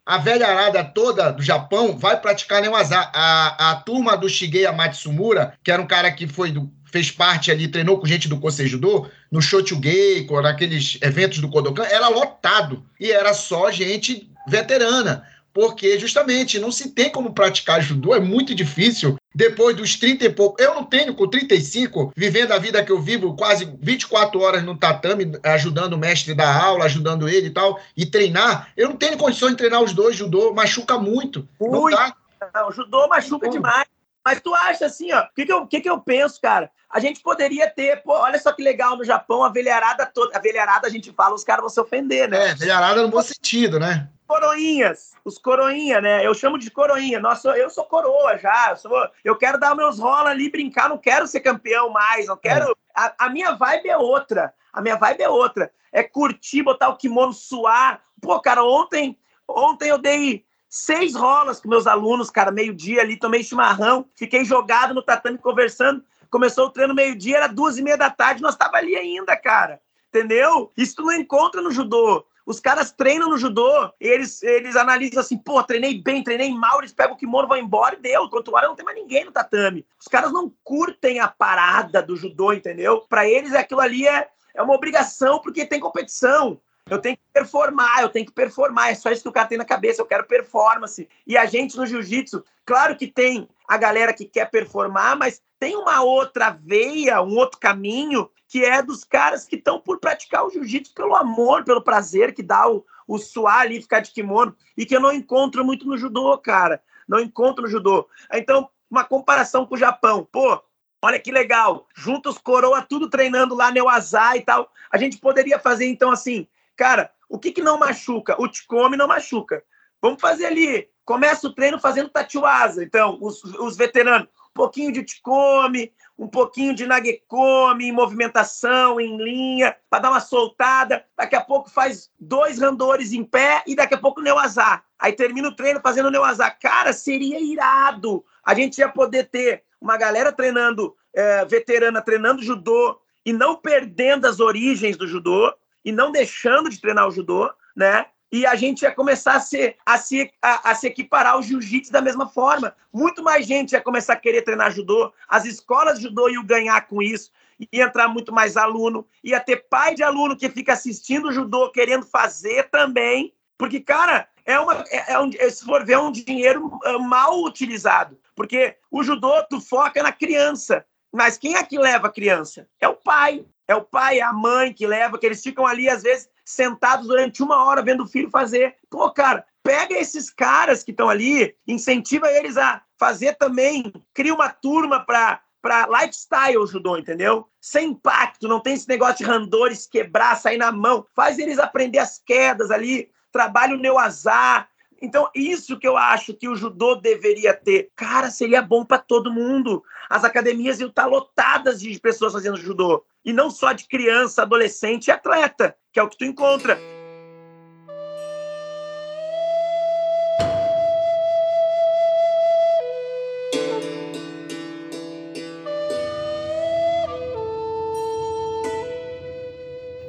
A velha arada toda do Japão vai praticar Neuazá. A, a turma do Shigeya Matsumura, que era um cara que foi do, fez parte ali, treinou com gente do Kosei Judô, no Shochugeiko, naqueles eventos do Kodokan, era lotado. E era só gente veterana porque justamente não se tem como praticar judô, é muito difícil. Depois dos 30 e pouco, eu não tenho com 35, vivendo a vida que eu vivo, quase 24 horas no tatame, ajudando o mestre da aula, ajudando ele e tal, e treinar, eu não tenho condições de treinar os dois, judô machuca muito. Não, dá. não judô machuca demais. Mas tu acha assim, ó, o que, que, eu, que, que eu penso, cara? A gente poderia ter, pô, olha só que legal no Japão, a velharada toda. A velharada a gente fala, os caras vão se ofender, né? É, velharada no bom sentido, né? Coroinhas, os coroinha, né? Eu chamo de coroinha. Nossa, eu sou coroa já. Eu, sou, eu quero dar meus rola ali, brincar, não quero ser campeão mais, não quero. É. A, a, minha vibe é outra. A minha vibe é outra. É curtir, botar o kimono suar. Pô, cara, ontem, ontem eu dei seis rolas com meus alunos, cara, meio-dia ali, tomei chimarrão, fiquei jogado no tatame conversando. Começou o treino meio-dia, era duas e meia da tarde, nós tava ali ainda, cara. Entendeu? Isso tu não encontra no judô. Os caras treinam no judô, eles, eles analisam assim, pô, treinei bem, treinei mal, eles pegam o kimono, vão embora e deu. Quanto hora não tem mais ninguém no tatame. Os caras não curtem a parada do judô, entendeu? Para eles aquilo ali é, é uma obrigação porque tem competição. Eu tenho que performar, eu tenho que performar. É só isso que o cara tem na cabeça. Eu quero performance. E a gente no jiu-jitsu, claro que tem a galera que quer performar, mas tem uma outra veia, um outro caminho que é dos caras que estão por praticar o jiu-jitsu pelo amor, pelo prazer que dá o, o suar ali, ficar de kimono, e que eu não encontro muito no judô, cara. Não encontro no judô. Então, uma comparação com o Japão. Pô, olha que legal. Juntos coroa tudo treinando lá Azar e tal. A gente poderia fazer, então, assim, cara, o que, que não machuca? O Ticome não machuca. Vamos fazer ali. Começa o treino fazendo Tatiwasa. Então, os, os veteranos, um pouquinho de Ticome, um pouquinho de Nagekome em movimentação, em linha, para dar uma soltada. Daqui a pouco faz dois randores em pé e daqui a pouco Neuazar. Aí termina o treino fazendo Neuazar. Cara, seria irado. A gente ia poder ter uma galera treinando, é, veterana treinando judô e não perdendo as origens do judô e não deixando de treinar o judô, né? E a gente ia começar a se, a se, a, a se equiparar ao jiu-jitsu da mesma forma. Muito mais gente ia começar a querer treinar judô, as escolas judô iam ganhar com isso, ia entrar muito mais aluno, ia ter pai de aluno que fica assistindo judô, querendo fazer também, porque, cara, é uma, é, é um, se for ver, é um dinheiro ah, mal utilizado, porque o judô, tu foca na criança, mas quem é que leva a criança? É o pai. É o pai, é a mãe que leva, que eles ficam ali, às vezes, sentados durante uma hora vendo o filho fazer. Pô, cara, pega esses caras que estão ali, incentiva eles a fazer também, cria uma turma para para lifestyle judô, entendeu? Sem impacto, não tem esse negócio de randores, quebrar, sair na mão. Faz eles aprender as quedas ali, trabalho o azar. Então, isso que eu acho que o judô deveria ter. Cara, seria bom para todo mundo. As academias iam estar lotadas de pessoas fazendo judô. E não só de criança, adolescente e atleta, que é o que tu encontra.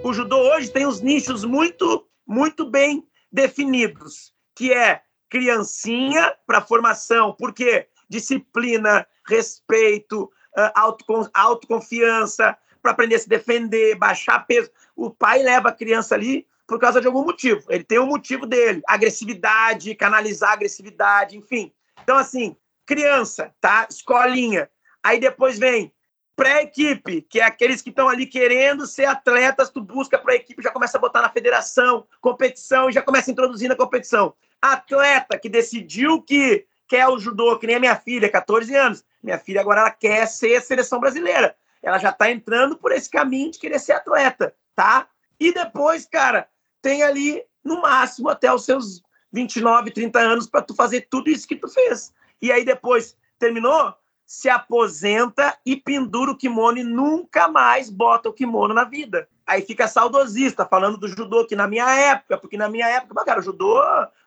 O judô hoje tem os nichos muito, muito bem definidos que é criancinha para formação, porque disciplina, respeito, ah, autoconfiança, para aprender a se defender, baixar peso. O pai leva a criança ali por causa de algum motivo. Ele tem um motivo dele, agressividade, canalizar agressividade, enfim. Então, assim, criança, tá? Escolinha. Aí depois vem pré-equipe, que é aqueles que estão ali querendo ser atletas, tu busca para a equipe, já começa a botar na federação, competição, e já começa a introduzir na competição. Atleta que decidiu que quer o judô, que nem a minha filha, 14 anos. Minha filha agora ela quer ser seleção brasileira. Ela já está entrando por esse caminho de querer ser atleta, tá? E depois, cara, tem ali no máximo até os seus 29, 30 anos para tu fazer tudo isso que tu fez. E aí depois terminou, se aposenta e pendura o kimono e nunca mais bota o kimono na vida. Aí fica saudosista, falando do judô que na minha época, porque na minha época, cara, o judô,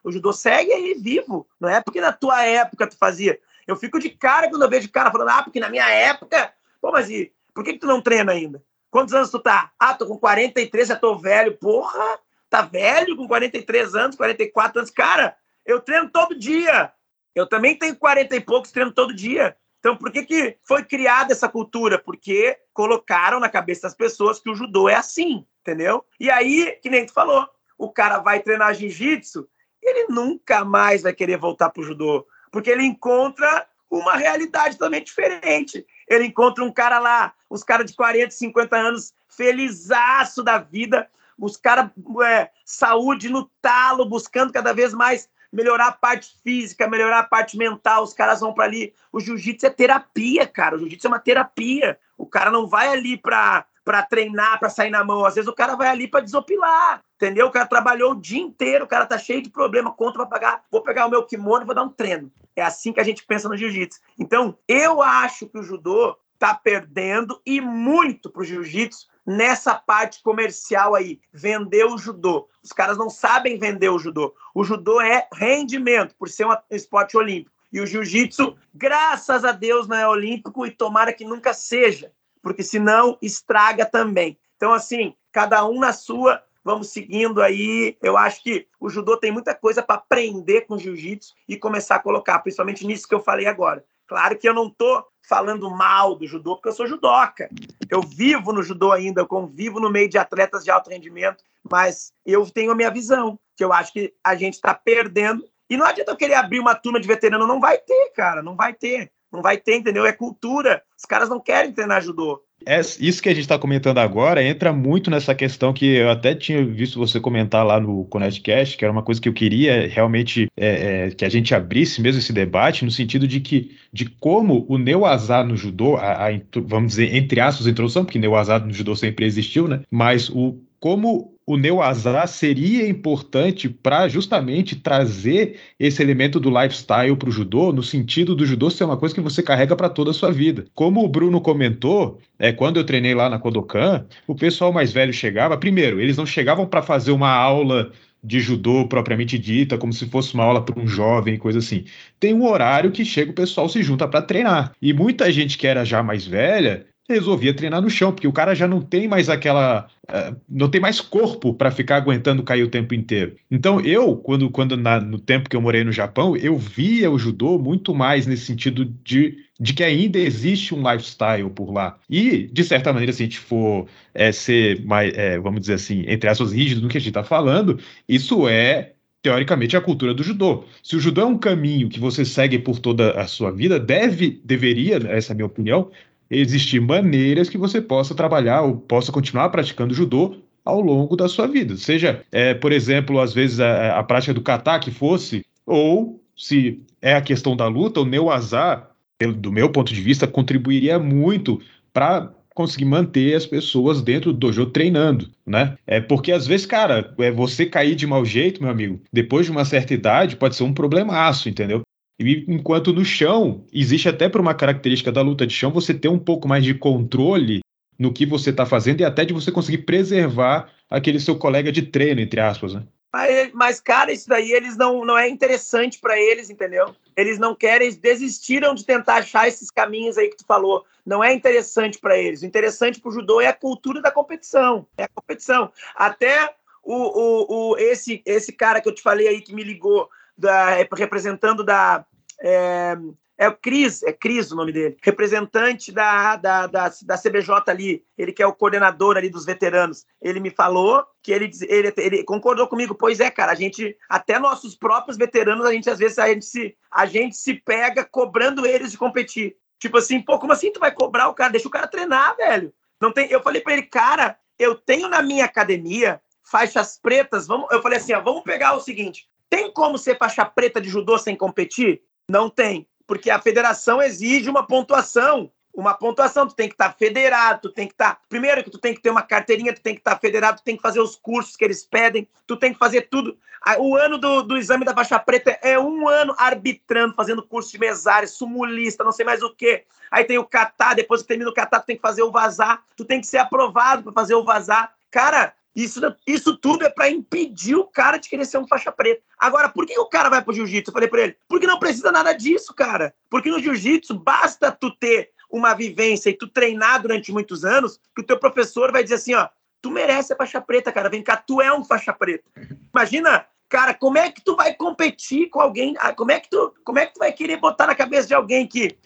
o judô segue aí vivo. Não é porque na tua época tu fazia. Eu fico de cara quando eu vejo cara falando, ah, porque na minha época. Pô, mas e por que, que tu não treina ainda? Quantos anos tu tá? Ah, tô com 43, já tô velho. Porra, tá velho com 43 anos, 44 anos. Cara, eu treino todo dia. Eu também tenho 40 e poucos, treino todo dia. Então, por que, que foi criada essa cultura? Porque colocaram na cabeça das pessoas que o judô é assim, entendeu? E aí, que nem tu falou, o cara vai treinar jiu-jitsu, ele nunca mais vai querer voltar pro judô, porque ele encontra uma realidade totalmente diferente. Ele encontra um cara lá, os caras de 40, 50 anos, felizaço da vida, os caras, é, saúde no talo, buscando cada vez mais melhorar a parte física, melhorar a parte mental. Os caras vão para ali. O jiu-jitsu é terapia, cara. O jiu-jitsu é uma terapia. O cara não vai ali para para treinar, para sair na mão. Às vezes o cara vai ali para desopilar, entendeu? O cara trabalhou o dia inteiro, o cara tá cheio de problema, conta para pagar. Vou pegar o meu kimono e vou dar um treino. É assim que a gente pensa no jiu-jitsu. Então, eu acho que o judô tá perdendo e muito pro jiu-jitsu nessa parte comercial aí, vender o judô. Os caras não sabem vender o judô. O judô é rendimento, por ser um esporte olímpico. E o jiu-jitsu, graças a Deus, não é olímpico e tomara que nunca seja, porque senão estraga também. Então, assim, cada um na sua, vamos seguindo aí. Eu acho que o judô tem muita coisa para aprender com jiu-jitsu e começar a colocar, principalmente nisso que eu falei agora. Claro que eu não estou falando mal do judô, porque eu sou judoca. Eu vivo no judô ainda, eu convivo no meio de atletas de alto rendimento, mas eu tenho a minha visão, que eu acho que a gente está perdendo. E não adianta eu querer abrir uma turma de veterano, não vai ter, cara, não vai ter. Não vai ter, entendeu? É cultura. Os caras não querem treinar judô. É, isso que a gente está comentando agora entra muito nessa questão que eu até tinha visto você comentar lá no Connectcast, que era uma coisa que eu queria realmente é, é, que a gente abrisse mesmo esse debate, no sentido de que de como o Neuazá no judô, a, a, vamos dizer, entre aspas, introdução, porque Neuazá no judô sempre existiu, né? Mas o como o Neuazá seria importante para justamente trazer esse elemento do lifestyle para o judô, no sentido do judô ser uma coisa que você carrega para toda a sua vida. Como o Bruno comentou, é, quando eu treinei lá na Kodokan, o pessoal mais velho chegava. Primeiro, eles não chegavam para fazer uma aula de judô propriamente dita, como se fosse uma aula para um jovem, coisa assim. Tem um horário que chega o pessoal se junta para treinar. E muita gente que era já mais velha resolvia treinar no chão, porque o cara já não tem mais aquela. Uh, não tem mais corpo para ficar aguentando cair o tempo inteiro. Então, eu, quando, quando na, no tempo que eu morei no Japão, eu via o judô muito mais nesse sentido de, de que ainda existe um lifestyle por lá. E, de certa maneira, se a gente for é, ser mais, é, vamos dizer assim, entre aspas, rígido no que a gente está falando, isso é teoricamente, a cultura do judô. Se o judô é um caminho que você segue por toda a sua vida, deve, deveria, essa é a minha opinião, existir maneiras que você possa trabalhar ou possa continuar praticando judô ao longo da sua vida. Seja, é, por exemplo, às vezes a, a prática do kata que fosse, ou se é a questão da luta, o neo azar do meu ponto de vista, contribuiria muito para conseguir manter as pessoas dentro do dojo treinando, né? É porque às vezes, cara, é você cair de mau jeito, meu amigo, depois de uma certa idade, pode ser um problemaço, entendeu? E enquanto no chão, existe até por uma característica da luta de chão você ter um pouco mais de controle no que você está fazendo e até de você conseguir preservar aquele seu colega de treino, entre aspas, né? Mas, mas, cara, isso daí eles não, não é interessante para eles, entendeu? Eles não querem, desistiram de tentar achar esses caminhos aí que tu falou. Não é interessante para eles. O interessante para o judô é a cultura da competição. É a competição. Até o, o, o, esse, esse cara que eu te falei aí que me ligou, da, representando da. É, é o Cris, é Cris o nome dele, representante da, da, da, da, CBJ ali, ele que é o coordenador ali dos veteranos. Ele me falou que ele, ele, ele concordou comigo, pois é, cara, a gente, até nossos próprios veteranos, a gente às vezes a gente se, a gente se pega cobrando eles de competir. Tipo assim, pô, como assim tu vai cobrar o cara? Deixa o cara treinar, velho. Não tem, eu falei para ele, cara, eu tenho na minha academia faixas pretas, vamos, eu falei assim, ó, vamos pegar o seguinte, tem como ser faixa preta de judô sem competir? Não tem porque a federação exige uma pontuação. Uma pontuação, tu tem que estar tá federado, tu tem que estar. Tá... Primeiro que tu tem que ter uma carteirinha, tu tem que estar tá federado, tu tem que fazer os cursos que eles pedem, tu tem que fazer tudo. O ano do, do exame da faixa preta é um ano arbitrando, fazendo curso de mesária, sumulista, não sei mais o quê. Aí tem o catar, depois que termina o catar, tu tem que fazer o vazar, tu tem que ser aprovado para fazer o vazar. Cara, isso, isso tudo é para impedir o cara de querer ser um faixa preta. Agora, por que o cara vai pro jiu-jitsu? Eu falei para ele, porque não precisa nada disso, cara. Porque no jiu-jitsu basta tu ter uma vivência e tu treinar durante muitos anos, que o teu professor vai dizer assim, ó, tu merece a faixa preta, cara, vem cá, tu é um faixa preta. Imagina, cara, como é que tu vai competir com alguém? Ah, como é que tu, como é que tu vai querer botar na cabeça de alguém que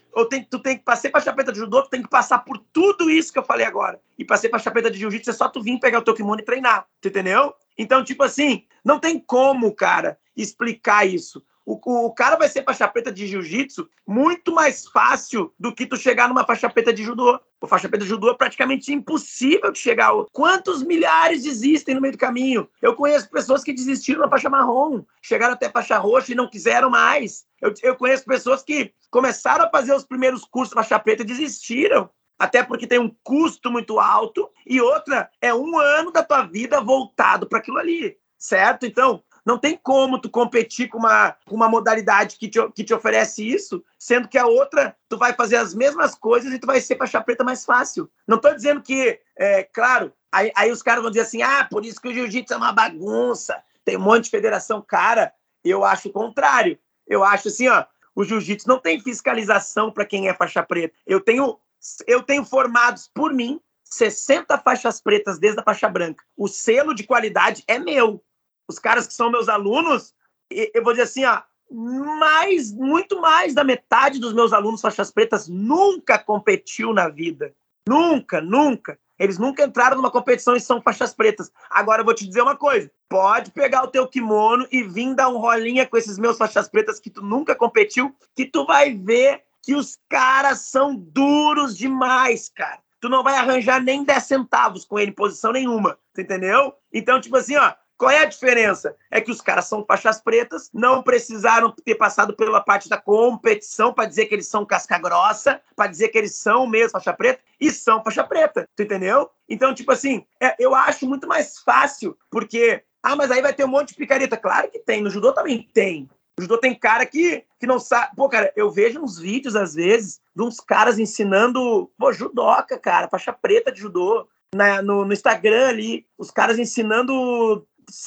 tu tem que passar para chapeta de judô, tu tem que passar por tudo isso que eu falei agora. E passar para chapeta de jiu-jitsu é só tu vir pegar o teu kimono e treinar, entendeu? Então, tipo assim, não tem como, cara, explicar isso. O, o cara vai ser faixa preta de jiu-jitsu muito mais fácil do que tu chegar numa faixa preta de judô. O faixa preta de judô é praticamente impossível de chegar. Quantos milhares existem no meio do caminho? Eu conheço pessoas que desistiram na faixa marrom, chegaram até faixa roxa e não quiseram mais. Eu, eu conheço pessoas que começaram a fazer os primeiros cursos faixa preta e desistiram até porque tem um custo muito alto, e outra é um ano da tua vida voltado para aquilo ali, certo? Então, não tem como tu competir com uma, com uma modalidade que te, que te oferece isso, sendo que a outra, tu vai fazer as mesmas coisas e tu vai ser faixa preta mais fácil. Não estou dizendo que, é, claro, aí, aí os caras vão dizer assim, ah, por isso que o jiu-jitsu é uma bagunça, tem um monte de federação. Cara, eu acho o contrário. Eu acho assim, ó, o jiu-jitsu não tem fiscalização para quem é faixa preta. Eu tenho, eu tenho formados por mim 60 faixas pretas desde a faixa branca. O selo de qualidade é meu os caras que são meus alunos, eu vou dizer assim, ó, mais, muito mais da metade dos meus alunos faixas pretas nunca competiu na vida. Nunca, nunca. Eles nunca entraram numa competição e são faixas pretas. Agora eu vou te dizer uma coisa: pode pegar o teu kimono e vir dar um rolinha com esses meus faixas pretas que tu nunca competiu, que tu vai ver que os caras são duros demais, cara. Tu não vai arranjar nem 10 centavos com ele em posição nenhuma, entendeu? Então, tipo assim, ó, qual é a diferença? É que os caras são faixas pretas, não precisaram ter passado pela parte da competição para dizer que eles são casca grossa, para dizer que eles são mesmo faixa preta, e são faixa preta, tu entendeu? Então, tipo assim, é, eu acho muito mais fácil, porque, ah, mas aí vai ter um monte de picareta. Claro que tem, no judô também tem. No judô tem cara que, que não sabe. Pô, cara, eu vejo uns vídeos, às vezes, de uns caras ensinando, pô, judoca, cara, faixa preta de judô. Na, no, no Instagram ali, os caras ensinando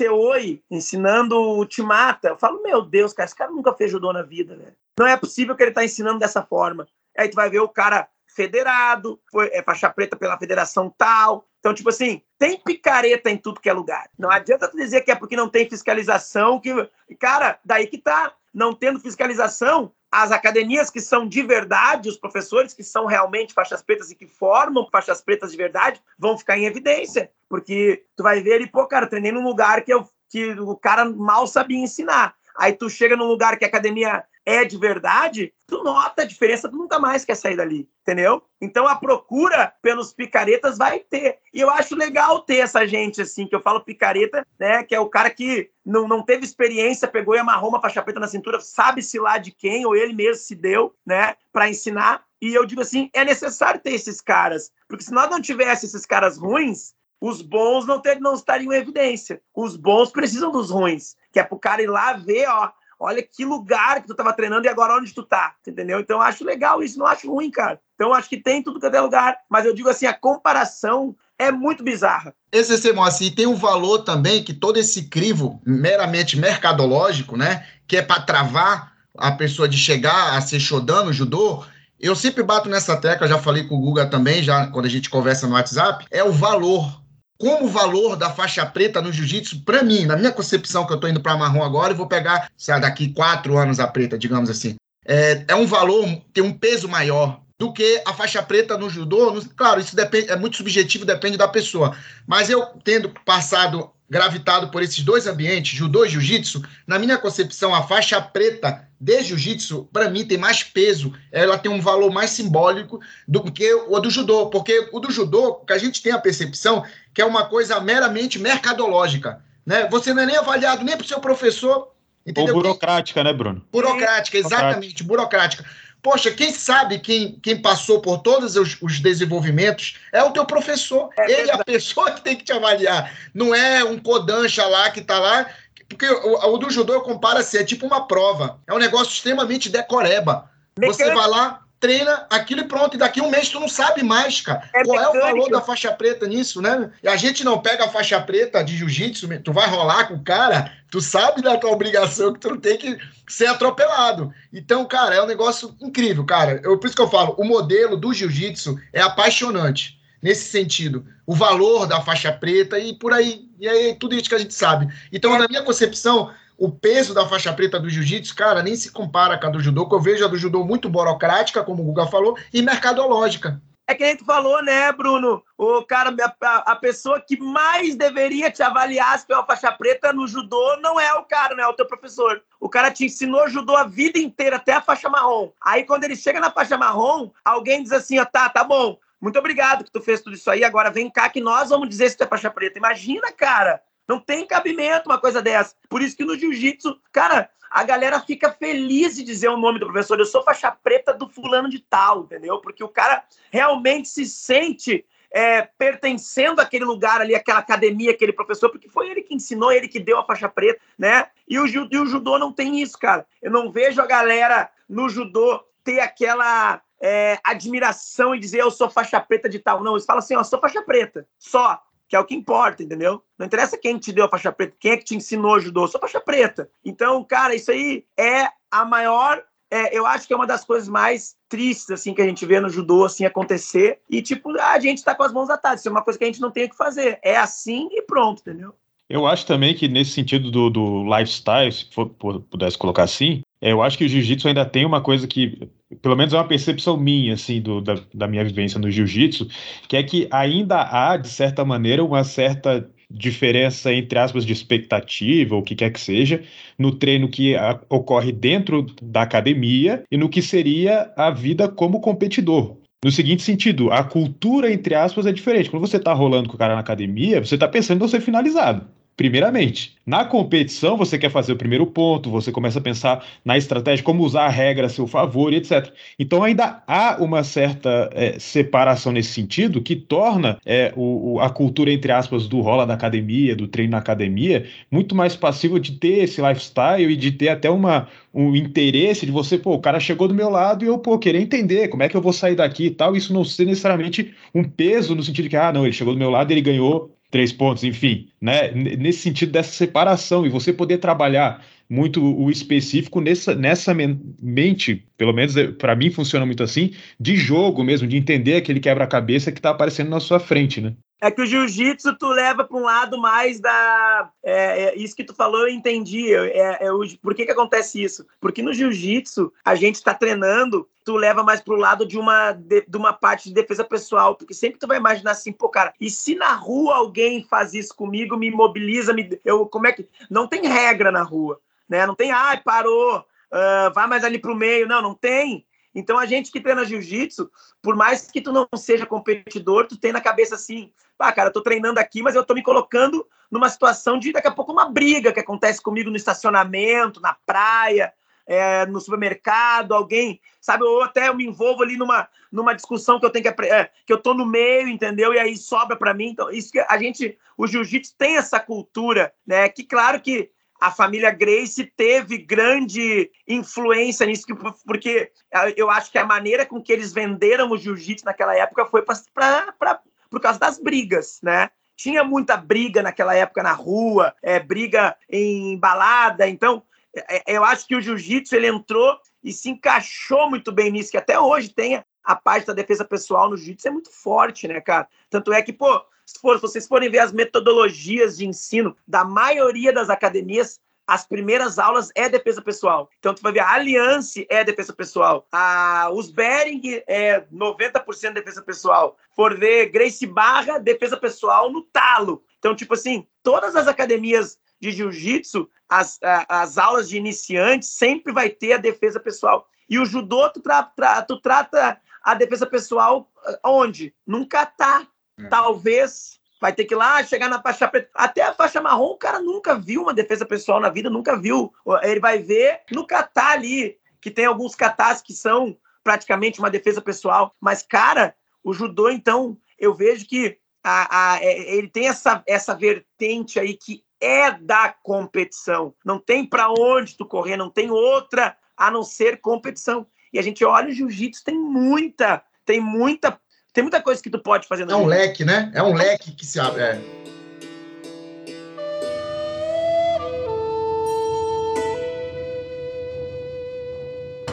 oi ensinando o Timata. Eu falo, meu Deus, cara, esse cara nunca fez judô na vida, né? Não é possível que ele tá ensinando dessa forma. Aí tu vai ver o cara federado, foi, é faixa preta pela federação tal. Então, tipo assim, tem picareta em tudo que é lugar. Não adianta tu dizer que é porque não tem fiscalização, que. Cara, daí que tá. Não tendo fiscalização, as academias que são de verdade, os professores que são realmente faixas pretas e que formam faixas pretas de verdade, vão ficar em evidência. Porque tu vai ver ele, pô, cara, treinei num lugar que, eu, que o cara mal sabia ensinar. Aí tu chega num lugar que a academia é de verdade, tu nota a diferença, tu nunca mais quer sair dali, entendeu? Então a procura pelos picaretas vai ter. E eu acho legal ter essa gente assim, que eu falo picareta, né, que é o cara que não, não teve experiência, pegou e amarrou uma faixa preta na cintura, sabe-se lá de quem, ou ele mesmo se deu, né, para ensinar. E eu digo assim, é necessário ter esses caras, porque se nós não tivéssemos esses caras ruins, os bons não, ter, não estariam em evidência. Os bons precisam dos ruins, que é pro cara ir lá ver, ó, olha que lugar que tu estava treinando e agora onde tu tá, entendeu? Então eu acho legal isso, não acho ruim, cara. Então eu acho que tem tudo que é lugar, mas eu digo assim, a comparação é muito bizarra. Esse CMO assim tem um valor também que todo esse crivo meramente mercadológico, né, que é para travar a pessoa de chegar a ser shodan no judô, eu sempre bato nessa tecla, já falei com o Guga também, já quando a gente conversa no WhatsApp, é o valor como o valor da faixa preta no jiu-jitsu, para mim, na minha concepção, que eu estou indo para marrom agora e vou pegar, sei lá, daqui quatro anos a preta, digamos assim, é, é um valor, tem um peso maior do que a faixa preta no judô. Claro, isso depende, é muito subjetivo, depende da pessoa. Mas eu, tendo passado gravitado por esses dois ambientes, judô e jiu-jitsu, na minha concepção, a faixa preta de jiu-jitsu, para mim, tem mais peso. Ela tem um valor mais simbólico do que o do judô. Porque o do judô, que a gente tem a percepção que é uma coisa meramente mercadológica. Né? Você não é nem avaliado nem para o seu professor. Entendeu? Ou burocrática, né, Bruno? Burocrática, exatamente, burocrática. Poxa, quem sabe quem, quem passou por todos os, os desenvolvimentos é o teu professor. É Ele é a pessoa que tem que te avaliar. Não é um codancha lá que está lá. Porque o, o, do judô eu comparo assim, é tipo uma prova. É um negócio extremamente decoreba. Você vai lá, treina aquilo e pronto. E daqui um mês tu não sabe mais, cara. É Qual mecânico. é o valor da faixa preta nisso, né? E a gente não pega a faixa preta de jiu-jitsu, tu vai rolar com o cara, tu sabe da tua obrigação que tu não tem que ser atropelado. Então, cara, é um negócio incrível, cara. Eu, por isso que eu falo, o modelo do jiu-jitsu é apaixonante nesse sentido. O valor da faixa preta e por aí. E aí, tudo isso que a gente sabe. Então, é. na minha concepção, o peso da faixa preta do jiu-jitsu, cara, nem se compara com a do judô, que eu vejo a do judô muito burocrática, como o Guga falou, e mercadológica. É que a gente falou, né, Bruno? O cara, a, a, pessoa que mais deveria te avaliar se pela faixa preta no judô não é o cara, não é o teu professor. O cara te ensinou judô a vida inteira, até a faixa marrom. Aí, quando ele chega na faixa marrom, alguém diz assim: ó, tá, tá bom, muito obrigado que tu fez tudo isso aí, agora vem cá que nós vamos dizer se tu é faixa preta. Imagina, cara, não tem cabimento uma coisa dessa. Por isso que no jiu-jitsu, cara, a galera fica feliz de dizer o nome do professor. Eu sou faixa preta do fulano de tal, entendeu? Porque o cara realmente se sente é, pertencendo àquele lugar ali, àquela academia, aquele professor, porque foi ele que ensinou, ele que deu a faixa preta, né? E o, e o judô não tem isso, cara. Eu não vejo a galera no judô ter aquela é, admiração e dizer eu sou faixa preta de tal. Não, eles falam assim, ó, sou faixa preta, só que é o que importa, entendeu? Não interessa quem te deu a faixa preta, quem é que te ensinou judô, só faixa preta. Então, cara, isso aí é a maior é, eu acho que é uma das coisas mais tristes assim que a gente vê no judô assim acontecer e tipo a gente está com as mãos atadas isso é uma coisa que a gente não tem o que fazer é assim e pronto entendeu eu acho também que nesse sentido do, do lifestyle se for, pudesse colocar assim é, eu acho que o jiu-jitsu ainda tem uma coisa que, pelo menos é uma percepção minha, assim, do, da, da minha vivência no jiu-jitsu, que é que ainda há, de certa maneira, uma certa diferença, entre aspas, de expectativa, ou o que quer que seja, no treino que a, ocorre dentro da academia e no que seria a vida como competidor. No seguinte sentido, a cultura, entre aspas, é diferente. Quando você está rolando com o cara na academia, você está pensando em ser finalizado primeiramente. Na competição, você quer fazer o primeiro ponto, você começa a pensar na estratégia, como usar a regra a seu favor e etc. Então, ainda há uma certa é, separação nesse sentido que torna é, o, a cultura, entre aspas, do rola da academia, do treino na academia, muito mais passível de ter esse lifestyle e de ter até uma, um interesse de você, pô, o cara chegou do meu lado e eu, pô, querer entender como é que eu vou sair daqui e tal. Isso não ser necessariamente um peso no sentido de que, ah, não, ele chegou do meu lado e ele ganhou três pontos, enfim, né? Nesse sentido dessa separação e você poder trabalhar muito o específico nessa, nessa mente, pelo menos é, para mim funciona muito assim, de jogo mesmo, de entender aquele quebra-cabeça que está aparecendo na sua frente, né? É que o jiu-jitsu tu leva para um lado mais da. É, é, isso que tu falou, eu entendi. É, é, por que, que acontece isso? Porque no jiu-jitsu a gente está treinando, tu leva mais para o lado de uma, de, de, uma parte de defesa pessoal. Porque sempre tu vai imaginar assim, pô, cara, e se na rua alguém faz isso comigo, me imobiliza, me, eu, como é que. Não tem regra na rua, né? Não tem, ai, parou uh, vai mais ali para o meio. Não, não tem. Então a gente que treina jiu-jitsu, por mais que tu não seja competidor, tu tem na cabeça assim, ah, cara, eu tô treinando aqui, mas eu tô me colocando numa situação de daqui a pouco uma briga que acontece comigo no estacionamento, na praia, é, no supermercado, alguém, sabe, ou até eu me envolvo ali numa, numa discussão que eu tenho que é, que eu tô no meio, entendeu? E aí sobra para mim. Então, isso que a gente, o jiu-jitsu tem essa cultura, né? Que claro que a família Grace teve grande influência nisso, porque eu acho que a maneira com que eles venderam o jiu-jitsu naquela época foi pra, por causa das brigas, né? Tinha muita briga naquela época na rua, é, briga em balada, então é, é, eu acho que o jiu-jitsu ele entrou e se encaixou muito bem nisso, que até hoje tem a parte da defesa pessoal no jiu-jitsu é muito forte, né, cara? Tanto é que, pô, se, for, se vocês forem ver as metodologias de ensino da maioria das academias, as primeiras aulas é defesa pessoal. Então, tu vai ver, a Alliance é defesa pessoal. A, os Bering é 90% defesa pessoal. For ver Grace Barra, defesa pessoal no talo. Então, tipo assim, todas as academias de jiu-jitsu, as, as aulas de iniciantes, sempre vai ter a defesa pessoal. E o judô, tu, tra, tra, tu trata a defesa pessoal eh, onde? Num kata. É. Talvez vai ter que ir lá chegar na faixa preta. Até a faixa marrom, o cara nunca viu uma defesa pessoal na vida, nunca viu. Ele vai ver no kata ali, que tem alguns katas que são praticamente uma defesa pessoal. Mas, cara, o judô, então, eu vejo que a, a, é, ele tem essa, essa vertente aí que é da competição. Não tem para onde tu correr, não tem outra a não ser competição. E a gente olha o jiu-jitsu, tem muita, tem muita, tem muita coisa que tu pode fazer. É um leque, né? É um leque que se abre. É.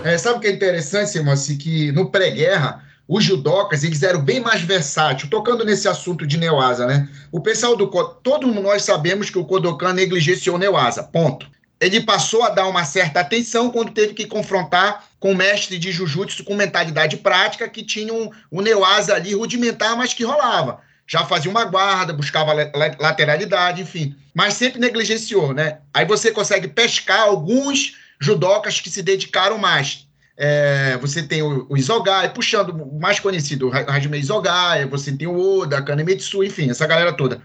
É, sabe o que é interessante, Simão? Assim, que no pré-guerra, os judocas, eles eram bem mais versáteis, tocando nesse assunto de Neoasa, né? O pessoal do... Todos nós sabemos que o Kodokan negligenciou Neoasa, ponto. Ele passou a dar uma certa atenção quando teve que confrontar com mestre de Jujutsu com mentalidade prática, que tinha um, um Neoasa ali rudimentar, mas que rolava. Já fazia uma guarda, buscava lateralidade, enfim. Mas sempre negligenciou, né? Aí você consegue pescar alguns judocas que se dedicaram mais é, você tem o, o Isogai, puxando o mais conhecido, o Hajime Isogai, você tem o Oda, Kanemitsu, enfim, essa galera toda.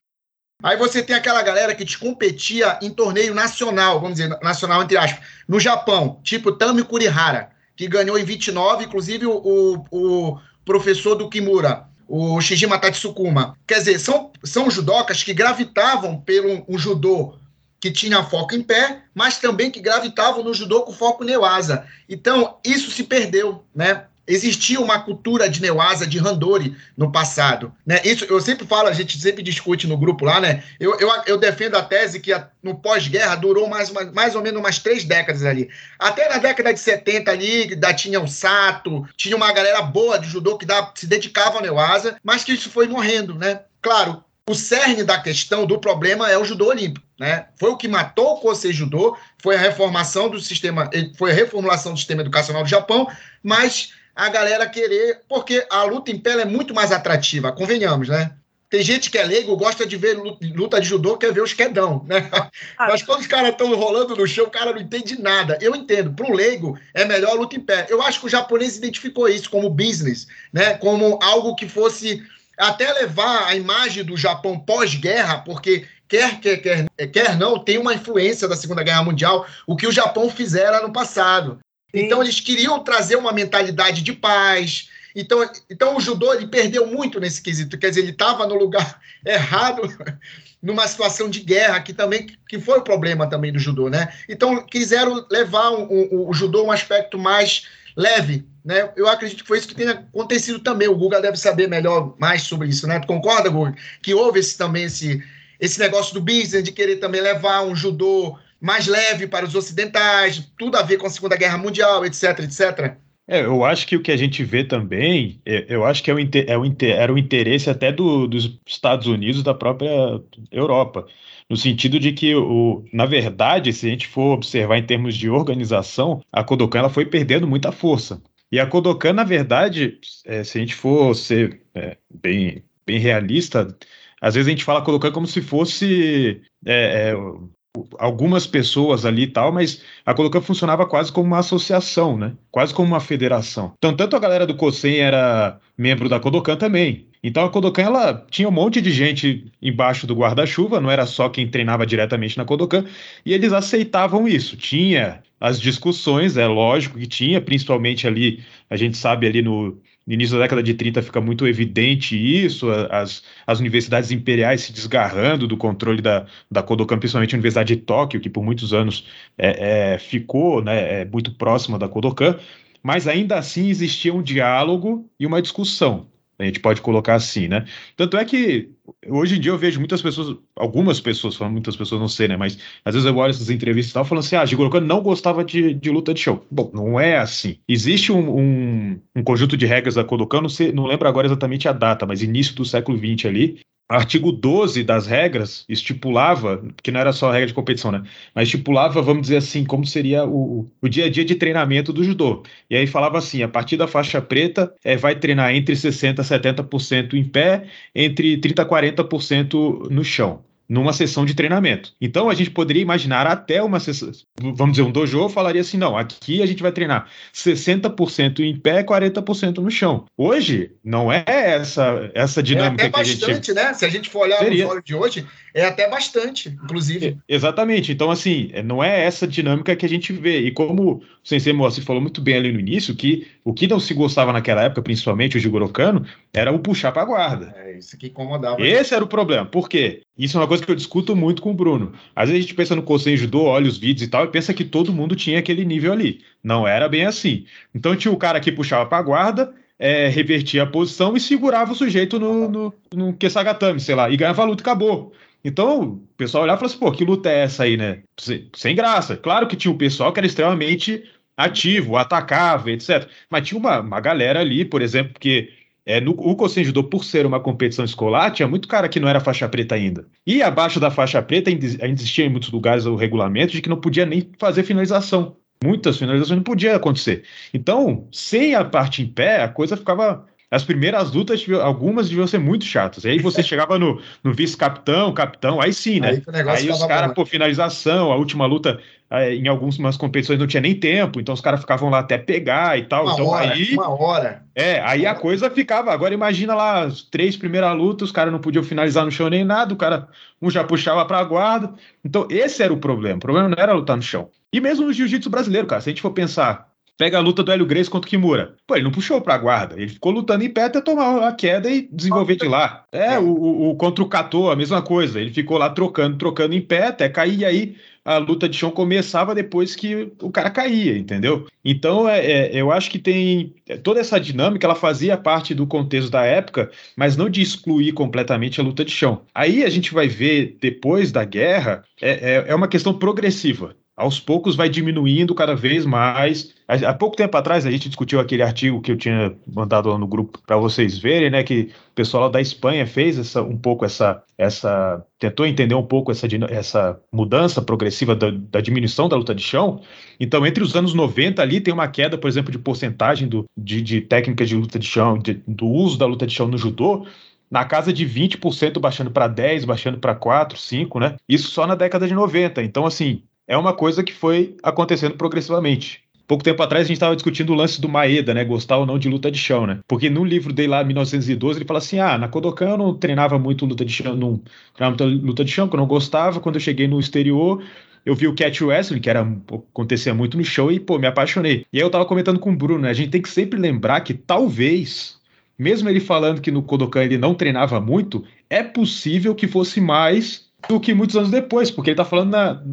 Aí você tem aquela galera que te competia em torneio nacional, vamos dizer, nacional entre aspas, no Japão, tipo Tami Kurihara, que ganhou em 29, inclusive o, o, o professor do Kimura, o Shijima Tatsukuma. Quer dizer, são, são judocas que gravitavam pelo um judô que tinha foco em pé, mas também que gravitavam no judô com foco neuasa. Então, isso se perdeu, né? Existia uma cultura de Neuasa, de Randori no passado. Né? Isso eu sempre falo, a gente sempre discute no grupo lá, né? Eu, eu, eu defendo a tese que a, no pós-guerra durou mais, uma, mais ou menos umas três décadas ali. Até na década de 70 ali, da, tinha o Sato, tinha uma galera boa de judô que da, se dedicava ao Neuasa, mas que isso foi morrendo, né? Claro, o cerne da questão, do problema, é o judô olímpico. Né? Foi o que matou o Kosei Judô, foi a reformação do sistema, foi a reformulação do sistema educacional do Japão, mas a galera querer, porque a luta em pé é muito mais atrativa, convenhamos, né? Tem gente que é leigo, gosta de ver luta de judô, quer ver os quedão, né? Ah. Mas quando os caras estão rolando no chão, o cara não entende nada. Eu entendo. Para o leigo, é melhor a luta em pé. Eu acho que o japonês identificou isso como business, né? Como algo que fosse até levar a imagem do Japão pós-guerra, porque quer, quer, quer, quer não, tem uma influência da Segunda Guerra Mundial, o que o Japão fizera no passado. Então eles queriam trazer uma mentalidade de paz. Então, então o judô ele perdeu muito nesse quesito, quer dizer, ele estava no lugar errado, numa situação de guerra, que também que foi o problema também do judô, né? Então quiseram levar o, judô um aspecto mais leve, né? Eu acredito que foi isso que tenha acontecido também. O Guga deve saber melhor mais sobre isso, né? Tu concorda, Guga? Que houve esse, também esse, esse negócio do business de querer também levar um judô mais leve para os ocidentais, tudo a ver com a Segunda Guerra Mundial, etc, etc. É, eu acho que o que a gente vê também, é, eu acho que é o, é o, era o interesse até do, dos Estados Unidos, da própria Europa, no sentido de que, o, na verdade, se a gente for observar em termos de organização, a Kodokan ela foi perdendo muita força. E a Kodokan, na verdade, é, se a gente for ser é, bem, bem realista, às vezes a gente fala Kodokan como se fosse é, é algumas pessoas ali e tal, mas a Kodokan funcionava quase como uma associação, né? Quase como uma federação. Então, tanto a galera do Kosen era membro da Kodokan também. Então a Kodokan ela tinha um monte de gente embaixo do guarda-chuva, não era só quem treinava diretamente na Kodokan, e eles aceitavam isso. Tinha as discussões, é lógico que tinha, principalmente ali, a gente sabe ali no, no início da década de 30 fica muito evidente isso, as, as universidades imperiais se desgarrando do controle da, da Kodokan, principalmente a Universidade de Tóquio, que por muitos anos é, é, ficou né, é, muito próxima da Kodokan, mas ainda assim existia um diálogo e uma discussão. A gente pode colocar assim, né? Tanto é que hoje em dia eu vejo muitas pessoas, algumas pessoas, muitas pessoas não sei, né? Mas às vezes eu olho essas entrevistas e tal, falando assim: ah, Gigolo Kano não gostava de, de luta de show. Bom, não é assim. Existe um, um, um conjunto de regras da Kodokan, não, sei, não lembro agora exatamente a data, mas início do século XX ali, artigo 12 das regras estipulava, que não era só regra de competição, né? Mas estipulava, vamos dizer assim, como seria o, o dia a dia de treinamento do judô. E aí falava assim: a partir da faixa preta, é, vai treinar entre 60% a 70% em pé, entre 30% a 40% no chão numa sessão de treinamento. Então a gente poderia imaginar até uma sessão, vamos dizer, um dojo falaria assim, não, aqui a gente vai treinar 60% em pé, 40% no chão. Hoje não é essa essa dinâmica é até bastante, gente... né? Se a gente for olhar Seria. no fórum de hoje, é até bastante, inclusive. É, exatamente. Então assim, não é essa dinâmica que a gente vê. E como o Sensei Moacir falou muito bem ali no início, que o que não se gostava naquela época, principalmente o Jigoro Kano, era o puxar para a guarda. É, isso que incomodava. Esse era o problema. Por quê? Isso é uma coisa que eu discuto muito com o Bruno. Às vezes a gente pensa no Kosen Judô, olha os vídeos e tal, e pensa que todo mundo tinha aquele nível ali. Não era bem assim. Então tinha o cara que puxava para a guarda, é, revertia a posição e segurava o sujeito no, no, no Kesagatame, sei lá, e ganhava a luta e acabou. Então, o pessoal olhava e falava assim, pô, que luta é essa aí, né? Sem graça. Claro que tinha o pessoal que era extremamente ativo, atacava, etc. Mas tinha uma, uma galera ali, por exemplo, que é, no, o Kosen Judô, por ser uma competição escolar, tinha muito cara que não era faixa preta ainda. E abaixo da faixa preta ainda, existia em muitos lugares o regulamento de que não podia nem fazer finalização. Muitas finalizações não podia acontecer. Então, sem a parte em pé, a coisa ficava as primeiras lutas, algumas deviam ser muito chatas. E aí você chegava no, no vice-capitão, capitão, aí sim, né? Aí, aí os caras, por finalização, a última luta, é, em algumas competições não tinha nem tempo, então os caras ficavam lá até pegar e tal. Uma então hora, aí. Uma hora. É, aí a coisa ficava. Agora imagina lá, as três primeiras lutas, os caras não podiam finalizar no chão nem nada, o cara, um já puxava pra guarda. Então, esse era o problema. O problema não era lutar no chão. E mesmo no jiu-jitsu brasileiro, cara, se a gente for pensar, Pega a luta do Hélio Grace contra o Kimura. Pô, ele não puxou pra guarda. Ele ficou lutando em pé até tomar a queda e desenvolver de lá. É, o, o, o contra o Kato, a mesma coisa. Ele ficou lá trocando, trocando em pé até cair. E aí a luta de chão começava depois que o cara caía, entendeu? Então, é, é, eu acho que tem toda essa dinâmica, ela fazia parte do contexto da época, mas não de excluir completamente a luta de chão. Aí a gente vai ver depois da guerra, é, é, é uma questão progressiva aos poucos vai diminuindo cada vez mais. Há pouco tempo atrás a gente discutiu aquele artigo que eu tinha mandado lá no grupo para vocês verem, né? Que o pessoal lá da Espanha fez essa, um pouco essa, essa tentou entender um pouco essa, essa mudança progressiva da, da diminuição da luta de chão. Então, entre os anos 90 ali tem uma queda, por exemplo, de porcentagem do, de, de técnicas de luta de chão, de, do uso da luta de chão no judô, na casa de 20% baixando para 10, baixando para 4, 5, né? Isso só na década de 90. Então, assim, é uma coisa que foi acontecendo progressivamente. Pouco tempo atrás a gente estava discutindo o lance do Maeda, né? Gostar ou não de luta de chão, né? Porque no livro dele lá, 1912, ele fala assim: ah, na Kodokan eu não treinava muito luta de chão, não treinava muita luta de chão, que eu não gostava. Quando eu cheguei no exterior, eu vi o Catch Wrestling, que era, acontecia muito no show, e, pô, me apaixonei. E aí eu tava comentando com o Bruno, né? A gente tem que sempre lembrar que talvez, mesmo ele falando que no Kodokan ele não treinava muito, é possível que fosse mais do que muitos anos depois, porque ele tá falando na,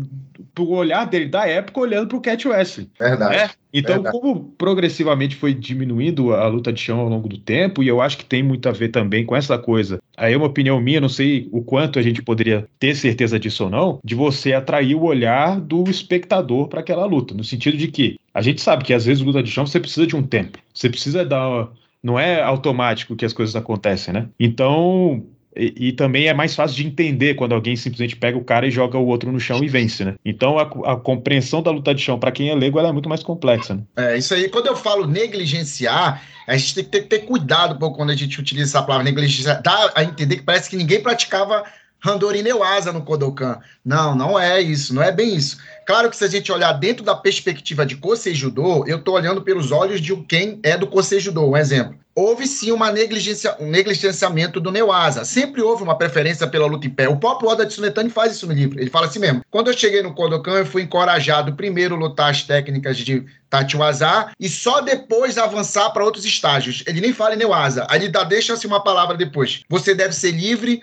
pro olhar dele da época olhando pro Cat Wrestling. Verdade. Né? Então, verdade. como progressivamente foi diminuindo a luta de chão ao longo do tempo, e eu acho que tem muito a ver também com essa coisa. Aí é uma opinião minha, não sei o quanto a gente poderia ter certeza disso ou não, de você atrair o olhar do espectador para aquela luta, no sentido de que a gente sabe que às vezes luta de chão você precisa de um tempo, você precisa dar não é automático que as coisas acontecem, né? Então, e, e, também é mais fácil de entender quando alguém simplesmente pega o cara e joga o outro no chão e vence, né? Então a, a compreensão da luta de chão para quem é leigo é muito mais complexa. Né? É, isso aí. Quando eu falo negligenciar, a gente tem que ter, ter cuidado pouco quando a gente utiliza essa palavra negligenciar. Dá a entender que parece que ninguém praticava Randori Neuasa no Kodokan. Não, não é isso, não é bem isso. Claro que se a gente olhar dentro da perspectiva de Kosei Judô, eu estou olhando pelos olhos de quem é do Kosei Judô, um exemplo houve sim uma negligência, um negligenciamento do Neuasa. Sempre houve uma preferência pela luta em pé. O próprio Oda Tsunetani faz isso no livro. Ele fala assim mesmo. Quando eu cheguei no Kodokan, eu fui encorajado primeiro a lutar as técnicas de Tachiwaza e só depois avançar para outros estágios. Ele nem fala em Neuasa. Aí ele dá, deixa-se uma palavra depois. Você deve ser livre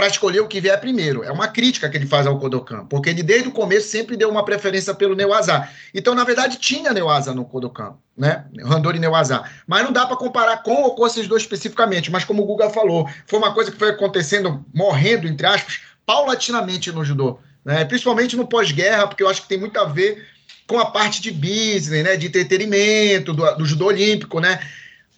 para escolher o que vier primeiro. É uma crítica que ele faz ao Kodokan, porque ele desde o começo sempre deu uma preferência pelo Neuasa. Então, na verdade, tinha Neuasa no Kodokan, né? Randori e Neuasa. Mas não dá para comparar com ou com esses dois especificamente, mas como o Guga falou, foi uma coisa que foi acontecendo, morrendo, entre aspas, paulatinamente no judô, né? Principalmente no pós-guerra, porque eu acho que tem muito a ver com a parte de business, né, de entretenimento, do, do judô olímpico, né?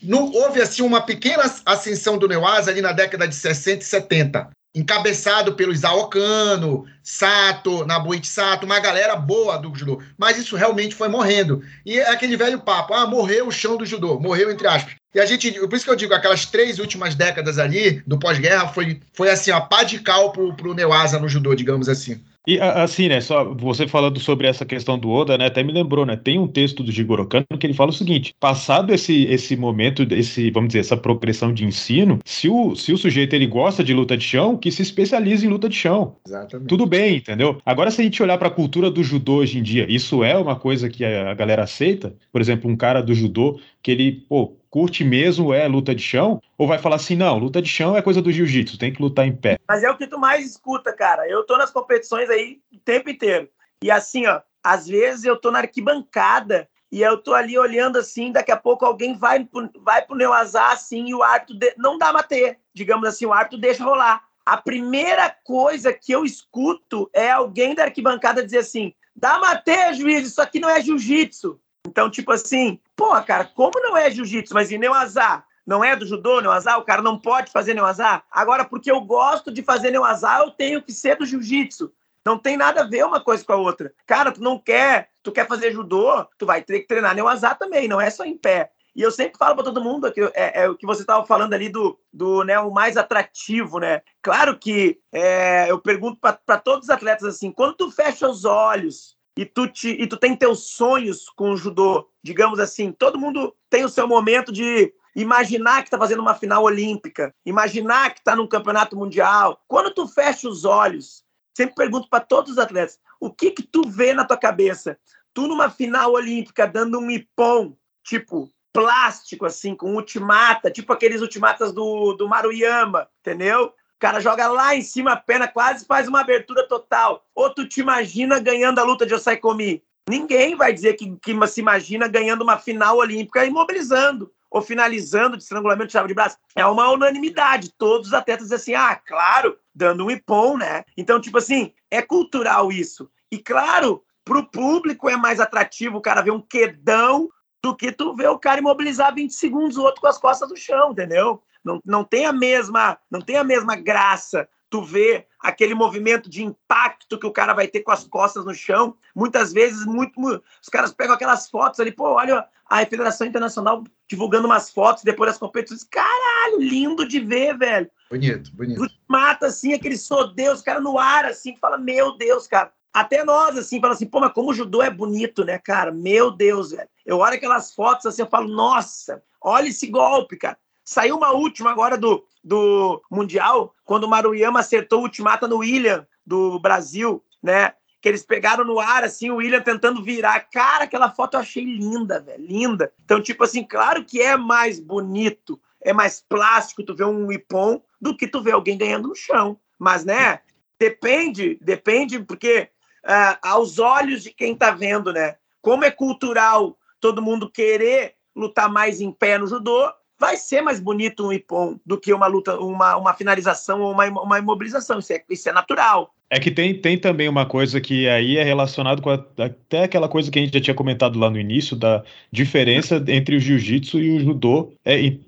Não, houve assim uma pequena ascensão do Neuasa ali na década de 60 e 70 encabeçado pelo Isao Kano, Sato, Nabuichi Sato, uma galera boa do judô. Mas isso realmente foi morrendo. E é aquele velho papo, ah, morreu o chão do judô, morreu entre aspas. E a gente, por isso que eu digo, aquelas três últimas décadas ali, do pós-guerra, foi, foi assim, a pá de cal pro, pro Neuasa no judô, digamos assim. E assim, né, só você falando sobre essa questão do Oda, né, até me lembrou, né, tem um texto do Jigoro Kano que ele fala o seguinte, passado esse, esse momento, esse, vamos dizer, essa progressão de ensino, se o, se o sujeito ele gosta de luta de chão, que se especialize em luta de chão. Exatamente. Tudo bem, entendeu? Agora, se a gente olhar para a cultura do judô hoje em dia, isso é uma coisa que a galera aceita? Por exemplo, um cara do judô que ele, pô, curte mesmo é luta de chão? Ou vai falar assim, não, luta de chão é coisa do jiu-jitsu, tem que lutar em pé? Mas é o que tu mais escuta, cara. Eu tô nas competições aí o tempo inteiro. E assim, ó, às vezes eu tô na arquibancada e eu tô ali olhando assim, daqui a pouco alguém vai, vai pro meu azar assim e o árbitro de... não dá bater. Digamos assim, o árbitro deixa rolar. A primeira coisa que eu escuto é alguém da arquibancada dizer assim: dá maté, juiz, isso aqui não é jiu-jitsu. Então, tipo assim, pô, cara, como não é jiu-jitsu, mas e neoazá? Não é do judô, neoazá? O cara não pode fazer neoazá? Agora, porque eu gosto de fazer neoazá, eu tenho que ser do jiu-jitsu. Não tem nada a ver uma coisa com a outra. Cara, tu não quer, tu quer fazer judô, tu vai ter que treinar neoazá também, não é só em pé. E eu sempre falo para todo mundo que é, é, o que você estava falando ali do, do né, o mais atrativo, né? Claro que é, eu pergunto para todos os atletas assim: quando tu fecha os olhos e tu, te, e tu tem teus sonhos com o judô, digamos assim, todo mundo tem o seu momento de imaginar que está fazendo uma final olímpica, imaginar que está num campeonato mundial. Quando tu fecha os olhos, sempre pergunto para todos os atletas, o que que tu vê na tua cabeça? Tu numa final olímpica dando um ipom, tipo, plástico, assim, com ultimata, tipo aqueles ultimatas do, do Maruyama, entendeu? Cara joga lá em cima a perna, quase faz uma abertura total. Ou tu te imagina ganhando a luta de Osai Komi? Ninguém vai dizer que, que se imagina ganhando uma final olímpica imobilizando ou finalizando de estrangulamento de chave de braço. É uma unanimidade. Todos os atletas dizem assim, ah, claro, dando um ipom, né? Então, tipo assim, é cultural isso. E claro, pro público é mais atrativo o cara ver um quedão do que tu ver o cara imobilizar 20 segundos o outro com as costas no chão, entendeu? Não, não tem a mesma, não tem a mesma graça tu vê aquele movimento de impacto que o cara vai ter com as costas no chão. Muitas vezes, muito, muito, os caras pegam aquelas fotos ali, pô, olha a Federação Internacional divulgando umas fotos depois das competições. Caralho, lindo de ver, velho. Bonito, bonito. Mata, assim, aquele sodeus, os cara no ar, assim, fala, meu Deus, cara. Até nós, assim, fala assim, pô, mas como o judô é bonito, né, cara? Meu Deus, velho. Eu olho aquelas fotos assim, eu falo, nossa, olha esse golpe, cara. Saiu uma última agora do, do Mundial, quando o Maruyama acertou o ultimata no William do Brasil, né? Que eles pegaram no ar, assim, o William tentando virar. Cara, aquela foto eu achei linda, velho, linda. Então, tipo assim, claro que é mais bonito, é mais plástico tu ver um ipom do que tu ver alguém ganhando no chão. Mas, né, depende, depende, porque uh, aos olhos de quem tá vendo, né? Como é cultural todo mundo querer lutar mais em pé no judô, vai ser mais bonito um ipom do que uma luta, uma, uma finalização ou uma, uma imobilização. Isso é, isso é natural. É que tem, tem também uma coisa que aí é relacionado com a, até aquela coisa que a gente já tinha comentado lá no início, da diferença entre o jiu-jitsu e o judô, é, e,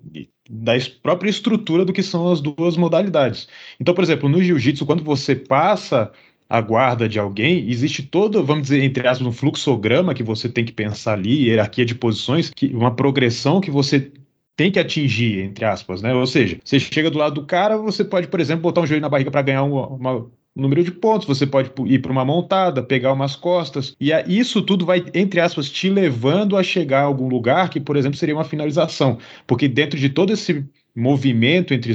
da própria estrutura do que são as duas modalidades. Então, por exemplo, no jiu-jitsu, quando você passa a guarda de alguém, existe todo, vamos dizer, entre aspas, um fluxograma que você tem que pensar ali, hierarquia de posições, que, uma progressão que você tem que atingir, entre aspas, né? Ou seja, você chega do lado do cara, você pode, por exemplo, botar um joelho na barriga para ganhar uma, uma número de pontos, você pode ir para uma montada, pegar umas costas, e isso tudo vai, entre aspas, te levando a chegar a algum lugar que, por exemplo, seria uma finalização. Porque dentro de todo esse movimento entre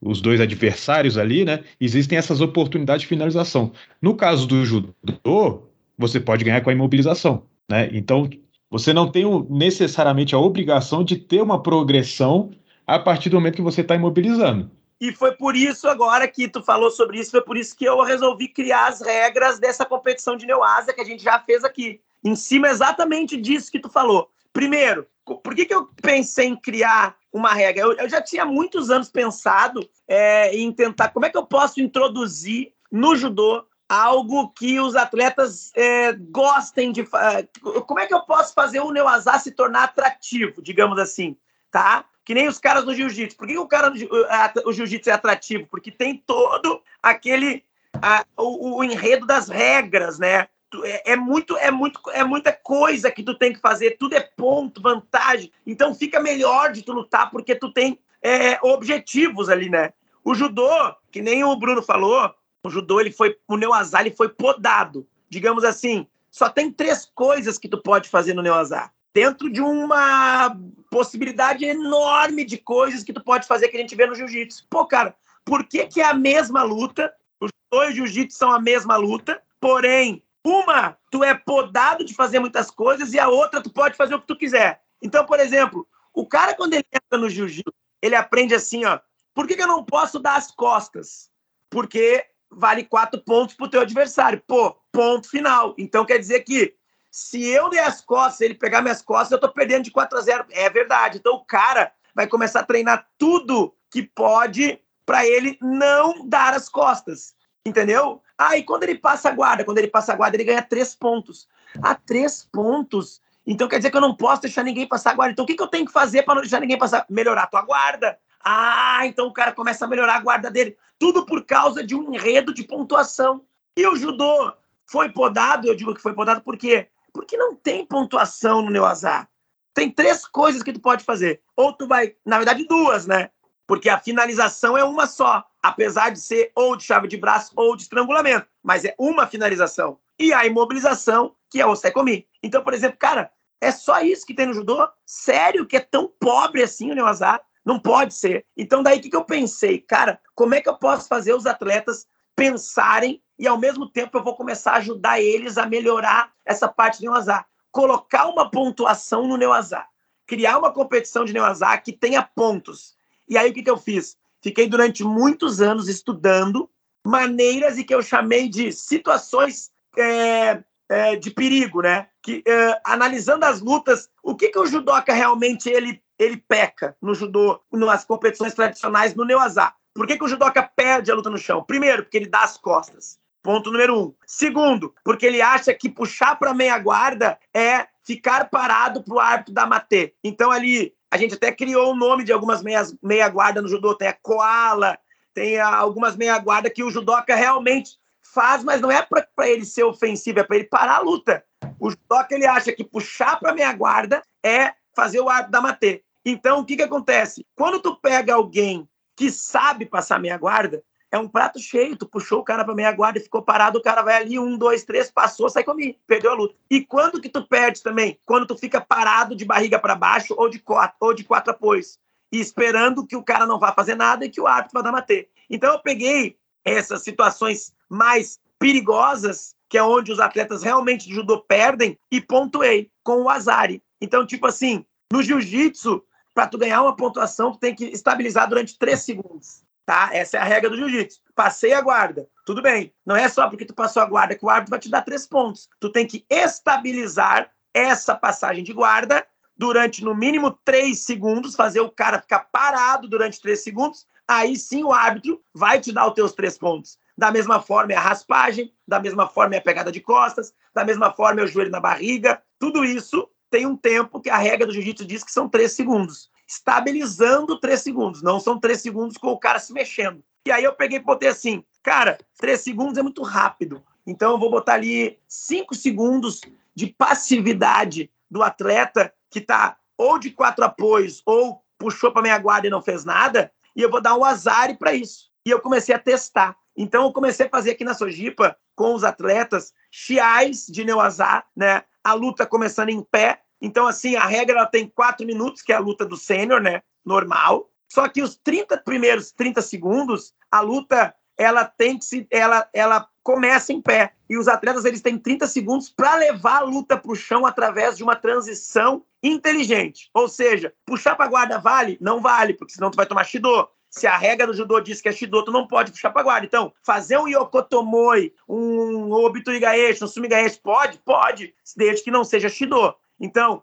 os, dois adversários ali, né, existem essas oportunidades de finalização. No caso do judô, você pode ganhar com a imobilização. Né? Então, você não tem necessariamente a obrigação de ter uma progressão a partir do momento que você está imobilizando. E foi por isso agora que tu falou sobre isso, foi por isso que eu resolvi criar as regras dessa competição de Neoasa que a gente já fez aqui. Em cima exatamente disso que tu falou. Primeiro, por que, que eu pensei em criar uma regra? Eu, eu já tinha muitos anos pensado é, em tentar como é que eu posso introduzir no judô algo que os atletas é, gostem de. Como é que eu posso fazer o Neuazá se tornar atrativo, digamos assim, tá? Que nem os caras do jiu-jitsu. Por que o cara o jiu-jitsu é atrativo? Porque tem todo aquele a, o, o, enredo das regras, né? É, é, muito, é muito, é muita coisa que tu tem que fazer. Tudo é ponto, vantagem. Então fica melhor de tu lutar porque tu tem é, objetivos ali, né? O judô, que nem o Bruno falou, o judô, ele foi, o Neuazá, ele foi podado. Digamos assim, só tem três coisas que tu pode fazer no Neuazá. Dentro de uma possibilidade enorme de coisas que tu pode fazer que a gente vê no jiu-jitsu. Pô, cara, por que, que é a mesma luta? Os dois jiu-jitsu são a mesma luta, porém, uma tu é podado de fazer muitas coisas e a outra tu pode fazer o que tu quiser. Então, por exemplo, o cara quando ele entra no jiu-jitsu, ele aprende assim, ó, por que, que eu não posso dar as costas? Porque vale quatro pontos para o teu adversário. Pô, ponto final. Então quer dizer que se eu der as costas, ele pegar minhas costas, eu estou perdendo de 4 a 0. É verdade. Então o cara vai começar a treinar tudo que pode para ele não dar as costas. Entendeu? Ah, quando ele passa a guarda? Quando ele passa a guarda, ele ganha três pontos. Ah, três pontos? Então quer dizer que eu não posso deixar ninguém passar a guarda. Então o que, que eu tenho que fazer para não deixar ninguém passar? Melhorar a tua guarda. Ah, então o cara começa a melhorar a guarda dele. Tudo por causa de um enredo de pontuação. E o judô foi podado, eu digo que foi podado por quê? Porque não tem pontuação no Neuazar. Tem três coisas que tu pode fazer. Ou tu vai, na verdade, duas, né? Porque a finalização é uma só, apesar de ser ou de chave de braço ou de estrangulamento, mas é uma finalização. E a imobilização, que é o secomi. Então, por exemplo, cara, é só isso que tem no judô? Sério que é tão pobre assim o Neuazar? Não pode ser. Então, daí o que, que eu pensei? Cara, como é que eu posso fazer os atletas pensarem e, ao mesmo tempo, eu vou começar a ajudar eles a melhorar essa parte do Neuazar? Colocar uma pontuação no Neuazar. Criar uma competição de Neuazar que tenha pontos. E aí, o que, que eu fiz? Fiquei durante muitos anos estudando maneiras e que eu chamei de situações é, é, de perigo, né? Que, é, analisando as lutas, o que, que o judoca realmente ele ele peca no judô, nas competições tradicionais, no Neuazá. Por que, que o judoca perde a luta no chão? Primeiro, porque ele dá as costas. Ponto número um. Segundo, porque ele acha que puxar para meia guarda é ficar parado para o árbitro da matê. Então ali a gente até criou o nome de algumas meias, meia guarda no judô. Tem a koala, tem a, algumas meia guarda que o judoca realmente faz, mas não é para ele ser ofensivo, é para ele parar a luta. O judoca ele acha que puxar para meia guarda é fazer o árbitro da matê. Então, o que, que acontece? Quando tu pega alguém que sabe passar meia guarda, é um prato cheio. Tu puxou o cara para meia guarda e ficou parado, o cara vai ali, um, dois, três, passou, sai comigo, perdeu a luta. E quando que tu perde também? Quando tu fica parado de barriga para baixo ou de quatro, ou de quatro apoios, e esperando que o cara não vá fazer nada e que o árbitro vá dar matê. Então eu peguei essas situações mais perigosas, que é onde os atletas realmente de judô perdem, e pontuei com o Azari. Então, tipo assim, no jiu-jitsu, para tu ganhar uma pontuação, tu tem que estabilizar durante três segundos. Tá? Essa é a regra do jiu-jitsu. Passei a guarda. Tudo bem. Não é só porque tu passou a guarda que o árbitro vai te dar três pontos. Tu tem que estabilizar essa passagem de guarda durante no mínimo três segundos, fazer o cara ficar parado durante três segundos. Aí sim o árbitro vai te dar os teus três pontos. Da mesma forma é a raspagem, da mesma forma é a pegada de costas, da mesma forma é o joelho na barriga. Tudo isso tem um tempo que a regra do jiu-jitsu diz que são três segundos. Estabilizando três segundos, não são três segundos com o cara se mexendo. E aí eu peguei e botei assim, cara, três segundos é muito rápido. Então eu vou botar ali cinco segundos de passividade do atleta que está ou de quatro apoios ou puxou para minha guarda e não fez nada, e eu vou dar um azar para isso. E eu comecei a testar. Então eu comecei a fazer aqui na Sojipa com os atletas chiais de neoazar, né? A luta começando em pé. Então assim, a regra ela tem quatro minutos, que é a luta do sênior, né? Normal. Só que os 30 primeiros 30 segundos, a luta ela tem que se ela ela começa em pé e os atletas eles têm 30 segundos para levar a luta para o chão através de uma transição inteligente. Ou seja, puxar para guarda vale? Não vale, porque senão tu vai tomar shido. Se a regra do judô diz que é shido, tu não pode puxar para guarda. Então, fazer um yokotomoi, um obiturigaeshi, um sumigaeshi, pode? Pode, desde que não seja shido. Então,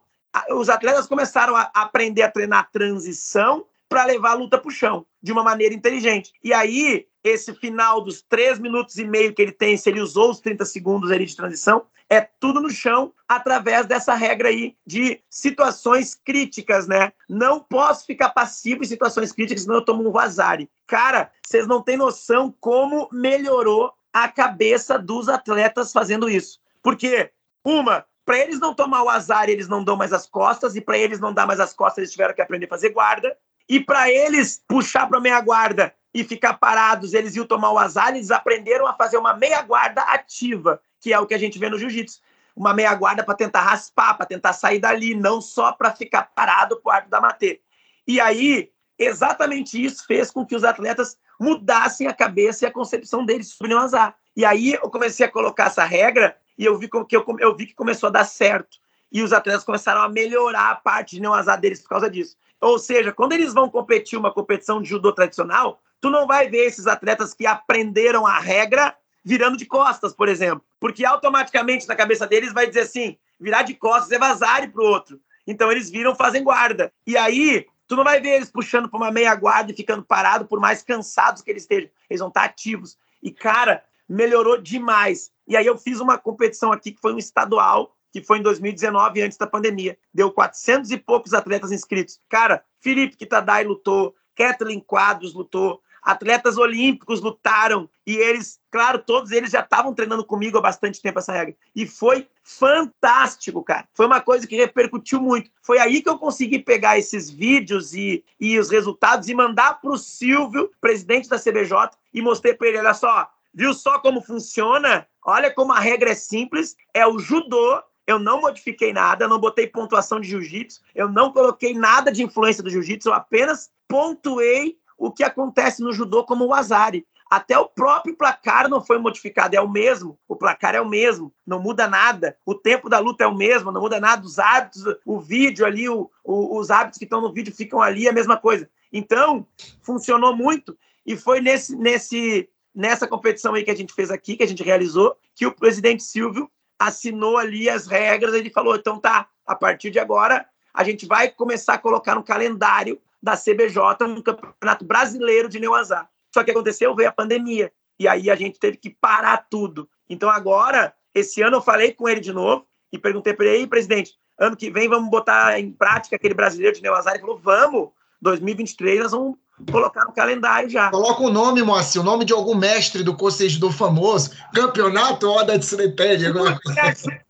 os atletas começaram a aprender a treinar transição para levar a luta para o chão de uma maneira inteligente. E aí, esse final dos três minutos e meio que ele tem, se ele usou os 30 segundos ali de transição, é tudo no chão através dessa regra aí de situações críticas, né? Não posso ficar passivo em situações críticas, senão eu tomo um vazare. Cara, vocês não têm noção como melhorou a cabeça dos atletas fazendo isso. Porque, uma, para eles não tomar o azar, eles não dão mais as costas, e para eles não dar mais as costas, eles tiveram que aprender a fazer guarda. E para eles puxar para meia guarda e ficar parados, eles iam tomar o azar, eles aprenderam a fazer uma meia guarda ativa, que é o que a gente vê no jiu-jitsu. Uma meia guarda para tentar raspar, para tentar sair dali, não só para ficar parado pro arco da matê. E aí, exatamente isso fez com que os atletas mudassem a cabeça e a concepção deles sobre o azar. E aí eu comecei a colocar essa regra e eu vi que, eu, eu vi que começou a dar certo. E os atletas começaram a melhorar a parte de não azar deles por causa disso. Ou seja, quando eles vão competir uma competição de judô tradicional, tu não vai ver esses atletas que aprenderam a regra virando de costas, por exemplo. Porque automaticamente na cabeça deles vai dizer assim: virar de costas é para o outro. Então eles viram, fazem guarda. E aí, tu não vai ver eles puxando para uma meia guarda e ficando parado, por mais cansados que eles estejam. Eles vão estar ativos. E, cara, melhorou demais. E aí eu fiz uma competição aqui que foi um estadual que foi em 2019, antes da pandemia. Deu 400 e poucos atletas inscritos. Cara, Felipe Kitadai lutou, Kathleen Quadros lutou, atletas olímpicos lutaram e eles, claro, todos eles já estavam treinando comigo há bastante tempo essa regra. E foi fantástico, cara. Foi uma coisa que repercutiu muito. Foi aí que eu consegui pegar esses vídeos e, e os resultados e mandar para o Silvio, presidente da CBJ, e mostrei para ele: olha só, viu só como funciona? Olha como a regra é simples, é o judô eu não modifiquei nada, não botei pontuação de jiu-jitsu, eu não coloquei nada de influência do jiu-jitsu, eu apenas pontuei o que acontece no judô como o azari. Até o próprio placar não foi modificado, é o mesmo. O placar é o mesmo, não muda nada. O tempo da luta é o mesmo, não muda nada. Os hábitos, o vídeo ali, o, o, os hábitos que estão no vídeo ficam ali, é a mesma coisa. Então, funcionou muito. E foi nesse, nesse, nessa competição aí que a gente fez aqui, que a gente realizou, que o presidente Silvio assinou ali as regras, ele falou: então tá, a partir de agora a gente vai começar a colocar no calendário da CBJ um campeonato brasileiro de Neuazar. Só que aconteceu, veio a pandemia, e aí a gente teve que parar tudo. Então agora, esse ano eu falei com ele de novo e perguntei para ele, presidente, ano que vem vamos botar em prática aquele brasileiro de Neuazar? Ele falou, vamos, 2023 nós vamos colocar no calendário já. Coloca o nome, Moacir, o nome de algum mestre do Conselho do famoso Campeonato Oda de Sinetédia.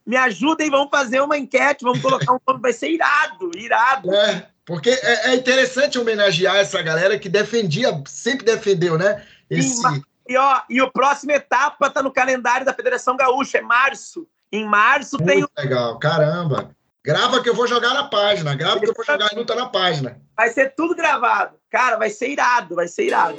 Me ajudem, vamos fazer uma enquete, vamos colocar um nome, vai ser irado, irado. É, porque é, é interessante homenagear essa galera que defendia, sempre defendeu, né? Esse... E, ó, e o próximo etapa tá no calendário da Federação Gaúcha, é março. Em março Muito tem o... legal, caramba. Grava que eu vou jogar na página. Grava que eu vou jogar a luta na página. Vai ser tudo gravado. Cara, vai ser irado, vai ser irado.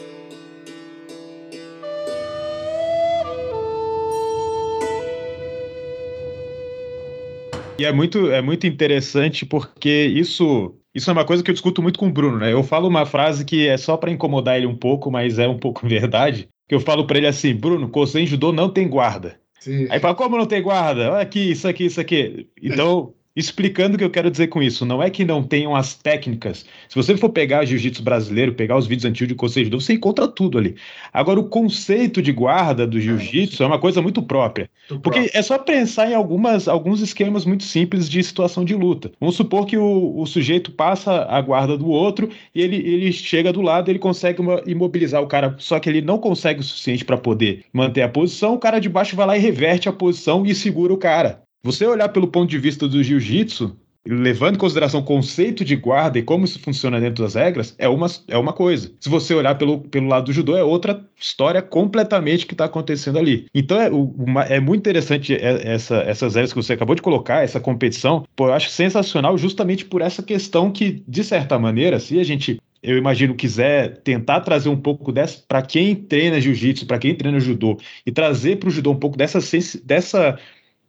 E é muito, é muito interessante porque isso, isso é uma coisa que eu discuto muito com o Bruno, né? Eu falo uma frase que é só para incomodar ele um pouco, mas é um pouco verdade. Que eu falo para ele assim, Bruno, Kosen Judô não tem guarda. Sim. Aí fala, como não tem guarda? Olha aqui, isso aqui, isso aqui. Então, explicando o que eu quero dizer com isso. Não é que não tenham as técnicas. Se você for pegar jiu-jitsu brasileiro, pegar os vídeos antigos de de você encontra tudo ali. Agora, o conceito de guarda do jiu-jitsu é uma coisa muito própria. Muito porque próprio. é só pensar em algumas, alguns esquemas muito simples de situação de luta. Vamos supor que o, o sujeito passa a guarda do outro e ele, ele chega do lado, ele consegue imobilizar o cara, só que ele não consegue o suficiente para poder manter a posição, o cara de baixo vai lá e reverte a posição e segura o cara. Você olhar pelo ponto de vista do jiu-jitsu, levando em consideração o conceito de guarda e como isso funciona dentro das regras, é uma, é uma coisa. Se você olhar pelo, pelo lado do judô, é outra história completamente que está acontecendo ali. Então é, uma, é muito interessante essa, essas regras que você acabou de colocar, essa competição. Pô, eu acho sensacional justamente por essa questão que, de certa maneira, se a gente eu imagino, quiser tentar trazer um pouco dessa para quem treina jiu-jitsu, para quem treina judô, e trazer para o judô um pouco dessa, dessa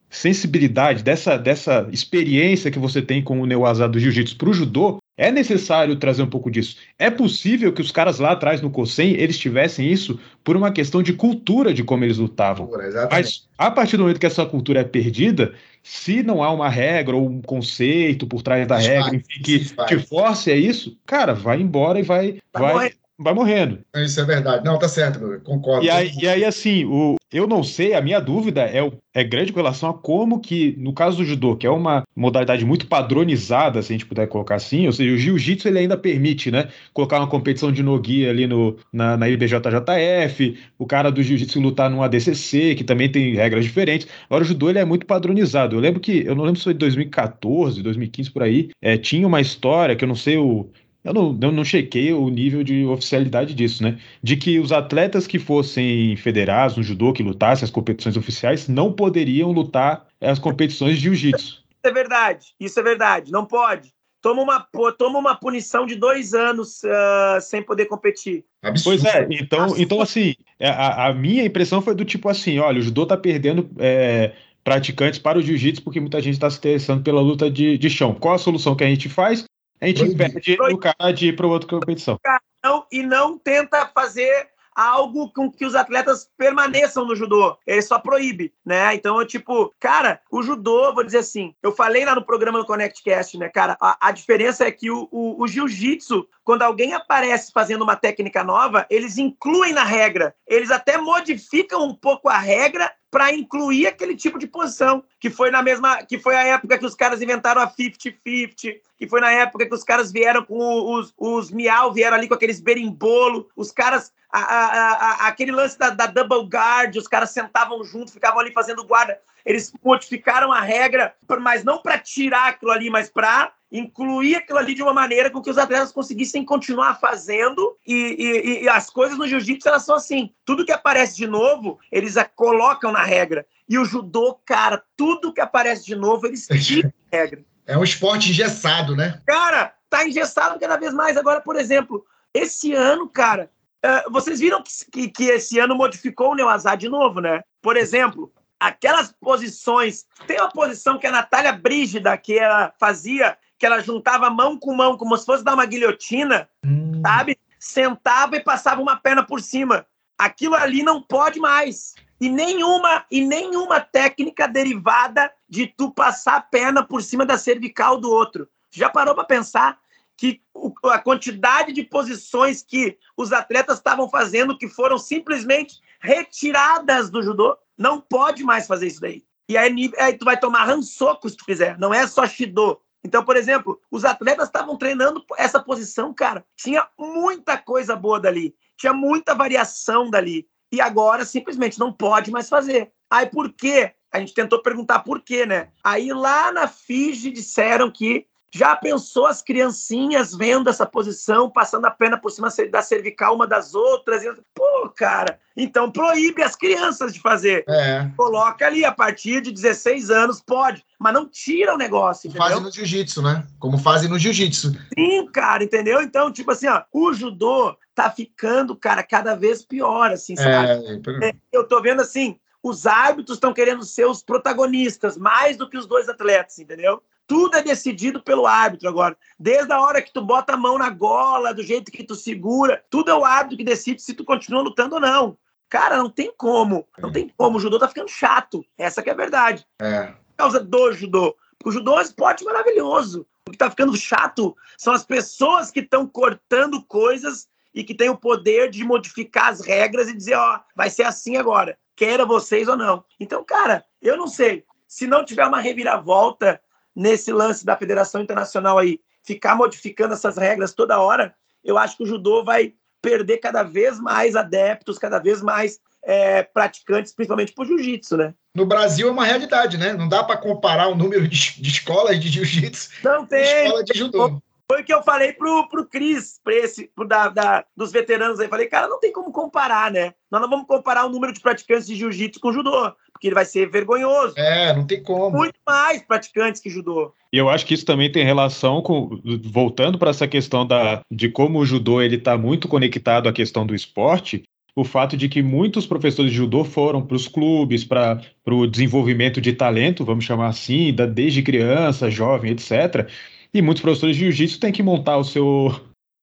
sensibilidade, dessa, dessa experiência que você tem com o Neuasa do jiu-jitsu para o judô, é necessário trazer um pouco disso. É possível que os caras lá atrás no Kosen eles tivessem isso por uma questão de cultura de como eles lutavam. Mas a partir do momento que essa cultura é perdida, se não há uma regra ou um conceito por trás da regra, enfim, que te force a isso, cara, vai embora e vai, vai, vai, vai morrendo. Isso é verdade. Não, tá certo, concordo. E aí, e aí assim, o, eu não sei, a minha dúvida é, é grande com relação a como que, no caso do judô, que é uma modalidade muito padronizada, se a gente puder colocar assim, ou seja, o jiu-jitsu ele ainda permite, né, colocar uma competição de nogi ali no, na, na IBJJF, o cara do jiu-jitsu lutar num ADCC, que também tem regras diferentes. Agora, o judô ele é muito padronizado. Eu lembro que, eu não lembro se foi 2014, 2015 por aí, é, tinha uma história que eu não sei o eu não, eu não chequei o nível de oficialidade disso, né? De que os atletas que fossem federados no judô, que lutassem as competições oficiais, não poderiam lutar as competições de jiu-jitsu. Isso é verdade, isso é verdade, não pode. Toma uma, toma uma punição de dois anos uh, sem poder competir. Absurdo. Pois é, então, então assim, é, a, a, minha impressão foi do tipo assim: olha, o judô tá perdendo é, praticantes para o jiu-jitsu porque muita gente está se interessando pela luta de, de chão. Qual a solução que a gente faz? A gente impede o cara de ir para outra competição. Não, e não tenta fazer algo com que os atletas permaneçam no judô. Ele só proíbe, né? Então, tipo, cara, o judô, vou dizer assim, eu falei lá no programa do ConnectCast, né, cara? A, a diferença é que o, o, o jiu-jitsu, quando alguém aparece fazendo uma técnica nova, eles incluem na regra. Eles até modificam um pouco a regra para incluir aquele tipo de posição, que foi na mesma, que foi a época que os caras inventaram a 50-50, que foi na época que os caras vieram com os, os miau, vieram ali com aqueles berimbolo, os caras, a, a, a, aquele lance da, da double guard, os caras sentavam junto, ficavam ali fazendo guarda, eles modificaram a regra, mas não para tirar aquilo ali, mas para incluir aquilo ali de uma maneira com que os atletas conseguissem continuar fazendo e, e, e as coisas no jiu-jitsu elas são assim, tudo que aparece de novo, eles a colocam na regra. E o judô, cara, tudo que aparece de novo, eles tiram a regra. É um esporte engessado, né? Cara, tá engessado cada vez mais. Agora, por exemplo, esse ano, cara, uh, vocês viram que, que, que, esse ano modificou o Neoazá de novo, né? Por exemplo, aquelas posições. Tem uma posição que a Natália Brígida, que ela fazia, que ela juntava mão com mão, como se fosse dar uma guilhotina, hum. sabe? Sentava e passava uma perna por cima. Aquilo ali não pode mais. E nenhuma, e nenhuma técnica derivada de tu passar a perna por cima da cervical do outro. Já parou para pensar que a quantidade de posições que os atletas estavam fazendo que foram simplesmente retiradas do judô? Não pode mais fazer isso daí. E aí, aí tu vai tomar rançoco se tu fizer. Não é só Shido. Então, por exemplo, os atletas estavam treinando essa posição, cara. Tinha muita coisa boa dali. Tinha muita variação dali. E agora simplesmente não pode mais fazer. Aí por quê? A gente tentou perguntar por quê, né? Aí lá na FIGE disseram que já pensou as criancinhas vendo essa posição, passando a perna por cima da cervical uma das outras? Pô, cara, então proíbe as crianças de fazer. É. Coloca ali, a partir de 16 anos, pode, mas não tira o negócio. Entendeu? Fazem no jiu-jitsu, né? Como fazem no jiu-jitsu. Sim, cara, entendeu? Então, tipo assim, ó, o judô tá ficando, cara, cada vez pior, assim, sabe? É, é eu tô vendo assim, os árbitros estão querendo ser os protagonistas mais do que os dois atletas, entendeu? Tudo é decidido pelo árbitro agora. Desde a hora que tu bota a mão na gola, do jeito que tu segura, tudo é o árbitro que decide se tu continua lutando ou não. Cara, não tem como. Não tem como. O judô tá ficando chato. Essa que é a verdade. É. Por causa do judô. o judô é um esporte maravilhoso. O que tá ficando chato são as pessoas que estão cortando coisas e que têm o poder de modificar as regras e dizer, ó, vai ser assim agora, queira vocês ou não. Então, cara, eu não sei. Se não tiver uma reviravolta nesse lance da Federação Internacional aí, ficar modificando essas regras toda hora, eu acho que o judô vai perder cada vez mais adeptos, cada vez mais é, praticantes, principalmente por jiu-jitsu, né? No Brasil é uma realidade, né? Não dá para comparar o número de, de escolas de jiu-jitsu tem. escola de judô. Foi o que eu falei pro, pro Cris, pra esse, pro da, da, dos veteranos aí. Falei, cara, não tem como comparar, né? Nós não vamos comparar o número de praticantes de jiu-jitsu com judô, porque ele vai ser vergonhoso. É, não tem como. Muito mais praticantes que judô. E eu acho que isso também tem relação com, voltando para essa questão da, de como o judô ele está muito conectado à questão do esporte, o fato de que muitos professores de judô foram para os clubes, para o desenvolvimento de talento, vamos chamar assim, da, desde criança, jovem, etc. E muitos professores de jiu-jitsu têm que montar o seu,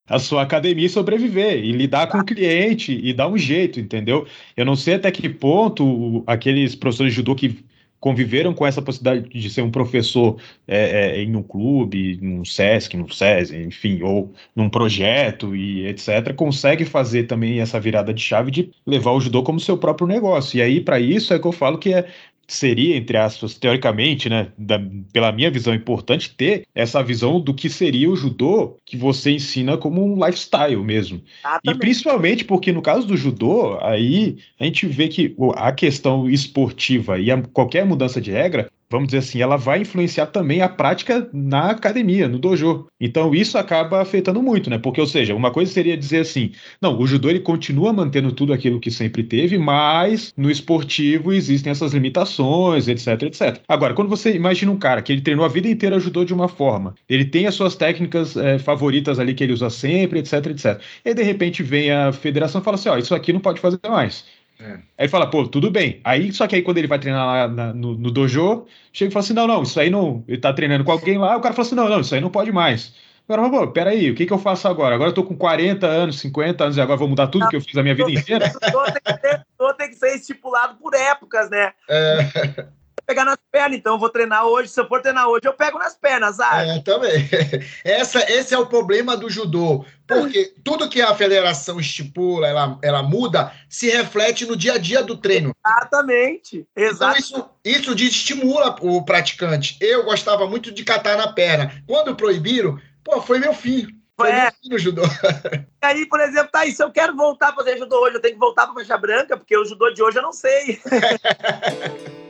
a sua academia e sobreviver, e lidar com o cliente e dar um jeito, entendeu? Eu não sei até que ponto aqueles professores de judô que conviveram com essa possibilidade de ser um professor é, é, em um clube, num SESC, num SESI, enfim, ou num projeto e etc., consegue fazer também essa virada de chave de levar o judô como seu próprio negócio. E aí, para isso, é que eu falo que é seria, entre aspas, teoricamente, né, da, pela minha visão, importante ter essa visão do que seria o judô que você ensina como um lifestyle mesmo. E principalmente porque no caso do judô, aí a gente vê que a questão esportiva e a, qualquer mudança de regra vamos dizer assim, ela vai influenciar também a prática na academia, no dojo. Então isso acaba afetando muito, né? Porque, ou seja, uma coisa seria dizer assim, não, o judô ele continua mantendo tudo aquilo que sempre teve, mas no esportivo existem essas limitações, etc, etc. Agora, quando você imagina um cara que ele treinou a vida inteira judô de uma forma, ele tem as suas técnicas é, favoritas ali que ele usa sempre, etc, etc. E de repente vem a federação e fala assim, ó, isso aqui não pode fazer mais. É. Aí ele fala, pô, tudo bem. Aí, só que aí quando ele vai treinar lá na, no, no, dojo, chega e fala assim: não, não, isso aí não. Ele tá treinando com alguém lá, o cara fala assim: não, não, isso aí não pode mais. Agora, pô, peraí, o que, que eu faço agora? Agora eu tô com 40 anos, 50 anos, e agora vou mudar tudo que eu fiz a minha vida inteira? Tudo tem que ser estipulado por épocas, né? É pegar nas pernas, então eu vou treinar hoje. Se eu for treinar hoje, eu pego nas pernas. Ah. É, também. Essa, esse é o problema do judô. Porque tudo que a federação estipula, ela, ela muda, se reflete no dia a dia do treino. Exatamente. Exato. Então, isso, isso estimula o praticante. Eu gostava muito de catar na perna. Quando proibiram, pô, foi meu fim. Foi é. meu fim no judô. E aí, por exemplo, tá aí, se eu quero voltar a fazer judô hoje, eu tenho que voltar para faixa branca, porque o judô de hoje eu não sei.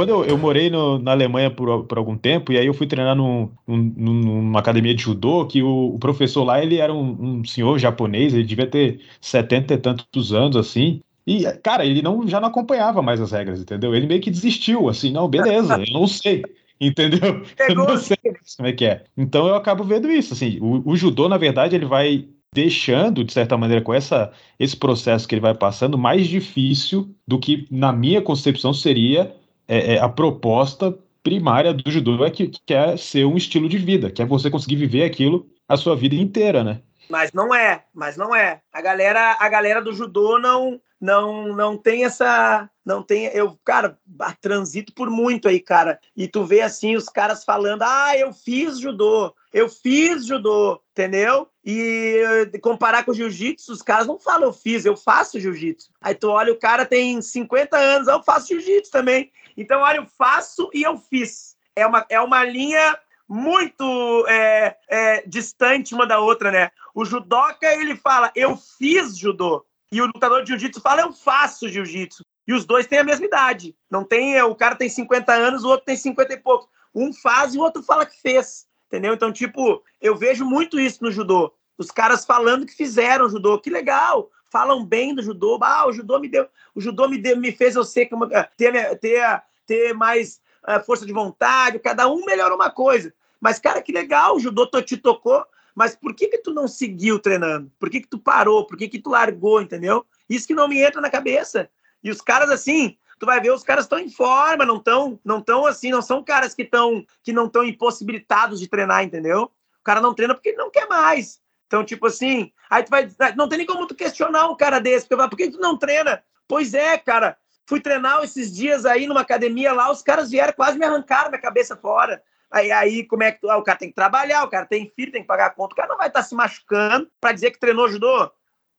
quando eu, eu morei no, na Alemanha por, por, algum tempo, e aí eu fui treinar num, num, numa academia de judô, que o, o professor lá, ele era um, um, senhor japonês, ele devia ter setenta e tantos anos, assim, e, cara, ele não, já não acompanhava mais as regras, entendeu? Ele meio que desistiu, assim, não, beleza, eu não sei, entendeu? Eu não sei como é que é. Então eu acabo vendo isso, assim, o, o judô, na verdade, ele vai deixando, de certa maneira, com essa, esse processo que ele vai passando, mais difícil do que, na minha concepção, seria é, é, a proposta primária do judô é que, que é ser um estilo de vida, que é você conseguir viver aquilo a sua vida inteira, né? Mas não é, mas não é. A galera, a galera do judô não não não tem essa não tem eu cara transito por muito aí cara e tu vê assim os caras falando ah eu fiz judô eu fiz judô entendeu e comparar com jiu-jitsu os caras não falam eu fiz eu faço jiu-jitsu aí tu olha o cara tem 50 anos eu faço jiu-jitsu também então, olha, eu faço e eu fiz. É uma, é uma linha muito é, é, distante uma da outra, né? O judoca, ele fala, eu fiz judô. E o lutador de jiu-jitsu fala, eu faço jiu-jitsu. E os dois têm a mesma idade. Não tem, o cara tem 50 anos, o outro tem 50 e poucos. Um faz e o outro fala que fez. Entendeu? Então, tipo, eu vejo muito isso no judô. Os caras falando que fizeram judô. Que legal! Falam bem do judô. Ah, o judô me deu, o judô me, deu, me fez eu ser como, ter, ter ter mais uh, força de vontade, cada um melhora uma coisa. Mas, cara, que legal, o judô te tocou, mas por que que tu não seguiu treinando? Por que que tu parou? Por que que tu largou, entendeu? Isso que não me entra na cabeça. E os caras, assim, tu vai ver, os caras estão em forma, não estão não tão assim, não são caras que, estão que não estão impossibilitados de treinar, entendeu? O cara não treina porque ele não quer mais. Então, tipo assim, aí tu vai. Não tem nem como tu questionar um cara desse, porque por que tu não treina? Pois é, cara, Fui treinar esses dias aí numa academia lá, os caras vieram, quase me arrancaram minha cabeça fora. Aí, aí como é que ah, o cara tem que trabalhar, o cara tem filho, tem que pagar a conta, o cara não vai estar tá se machucando para dizer que treinou judô.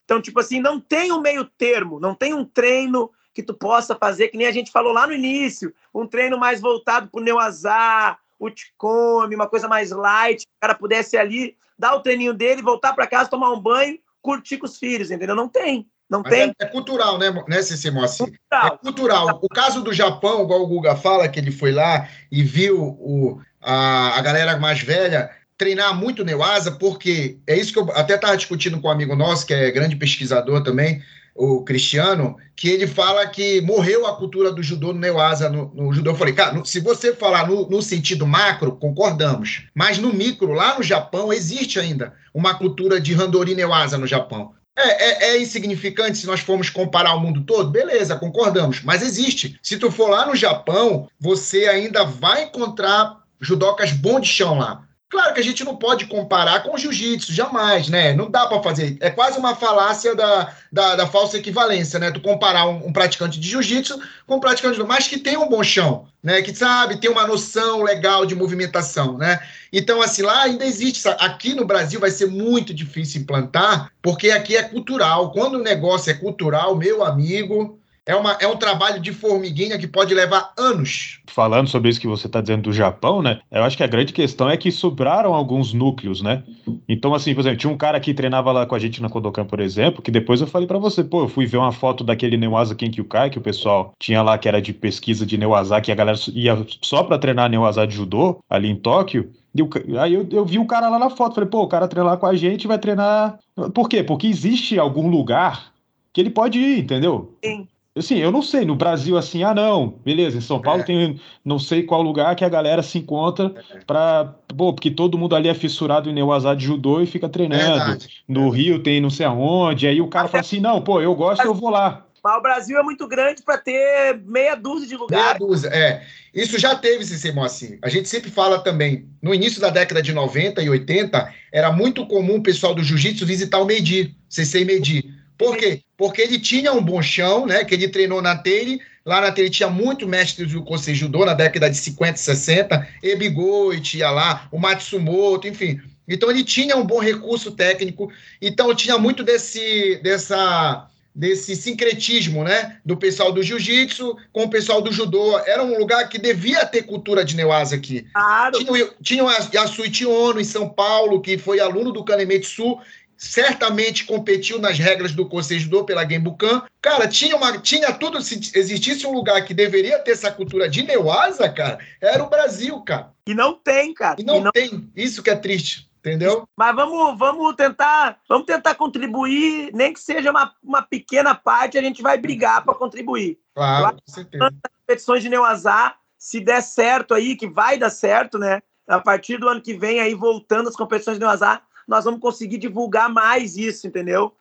Então, tipo assim, não tem um meio termo, não tem um treino que tu possa fazer, que nem a gente falou lá no início, um treino mais voltado para o neuazar, o Ticome, uma coisa mais light, o cara pudesse ali dar o treininho dele, voltar para casa, tomar um banho, curtir com os filhos, entendeu? Não tem. Não Mas tem. É, é, cultural, né, né Ceci Moacir? Cultural. É cultural. O caso do Japão, igual o Guga fala, que ele foi lá e viu o, a, a galera mais velha treinar muito Neuasa, porque é isso que eu até estava discutindo com um amigo nosso, que é grande pesquisador também, o Cristiano, que ele fala que morreu a cultura do judô no Neuasa, no, no judô. Eu falei, cara, se você falar no, no, sentido macro, concordamos. Mas no micro, lá no Japão, existe ainda uma cultura de Handori Neuasa no Japão. É, é, é, insignificante se nós formos comparar o mundo todo? Beleza, concordamos. Mas existe. Se tu for lá no Japão, você ainda vai encontrar judocas bom de chão lá. Claro que a gente não pode comparar com o jiu-jitsu, jamais, né? Não dá para fazer. É quase uma falácia da, da, da, falsa equivalência, né? Tu comparar um, um praticante de jiu-jitsu com um praticante de mas que tem um bom chão, né? Que sabe, tem uma noção legal de movimentação, né? Então, assim, lá ainda existe. Aqui no Brasil vai ser muito difícil implantar, porque aqui é cultural. Quando o negócio é cultural, meu amigo, é, uma, é um trabalho de formiguinha que pode levar anos. Falando sobre isso que você está dizendo do Japão, né? Eu acho que a grande questão é que sobraram alguns núcleos, né? Então, assim, por exemplo, tinha um cara que treinava lá com a gente na Kodokan, por exemplo, que depois eu falei para você, pô, eu fui ver uma foto daquele Neuasa Kenkyukai que o pessoal tinha lá, que era de pesquisa de Neuasa, que a galera ia só para treinar Neuasa de judô ali em Tóquio. E aí eu, eu vi o cara lá na foto, falei, pô, o cara treinar com a gente vai treinar. Por quê? Porque existe algum lugar que ele pode ir, entendeu? Sim. Assim, eu não sei, no Brasil, assim, ah, não, beleza, em São Paulo é. tem não sei qual lugar que a galera se encontra é. para pô, porque todo mundo ali é fissurado em Neuazá de judô e fica treinando. no Rio tem não sei aonde, aí o cara fala assim, não, pô, eu gosto, eu vou lá. Mas o Brasil é muito grande para ter meia dúzia de lugares. Meia dúzia, é. Isso já teve, Cicemo, assim. A gente sempre fala também, no início da década de 90 e 80, era muito comum o pessoal do jiu-jitsu visitar o Medi, CC Medi por quê? Porque ele tinha um bom chão, né? Que ele treinou na Teire. Lá na Teire tinha muito mestres do Kosei Judô na década de 50 e 60. Ebigoit ia lá, o Matsumoto, enfim. Então ele tinha um bom recurso técnico. Então tinha muito desse, dessa, desse sincretismo, né? Do pessoal do jiu-jitsu com o pessoal do judô. Era um lugar que devia ter cultura de Neuasa aqui. Claro. Tinha, tinha a Ono em São Paulo, que foi aluno do Kanemetsu, certamente competiu nas regras do Conselho Judô pela Genbukan. Cara, tinha, uma, tinha tudo, se existisse um lugar que deveria ter essa cultura de Neuasa, cara, era o Brasil, cara. E não tem, cara. E não, e não... tem. Isso que é triste. Entendeu? Mas vamos, vamos tentar, vamos tentar contribuir, nem que seja uma, uma pequena parte, a gente vai brigar para contribuir. Claro, com certeza. Competições de Neuazá, se der certo aí, que vai dar certo, né? A partir do ano que vem aí voltando as competições de Neuazá, nós vamos conseguir divulgar mais isso, entendeu?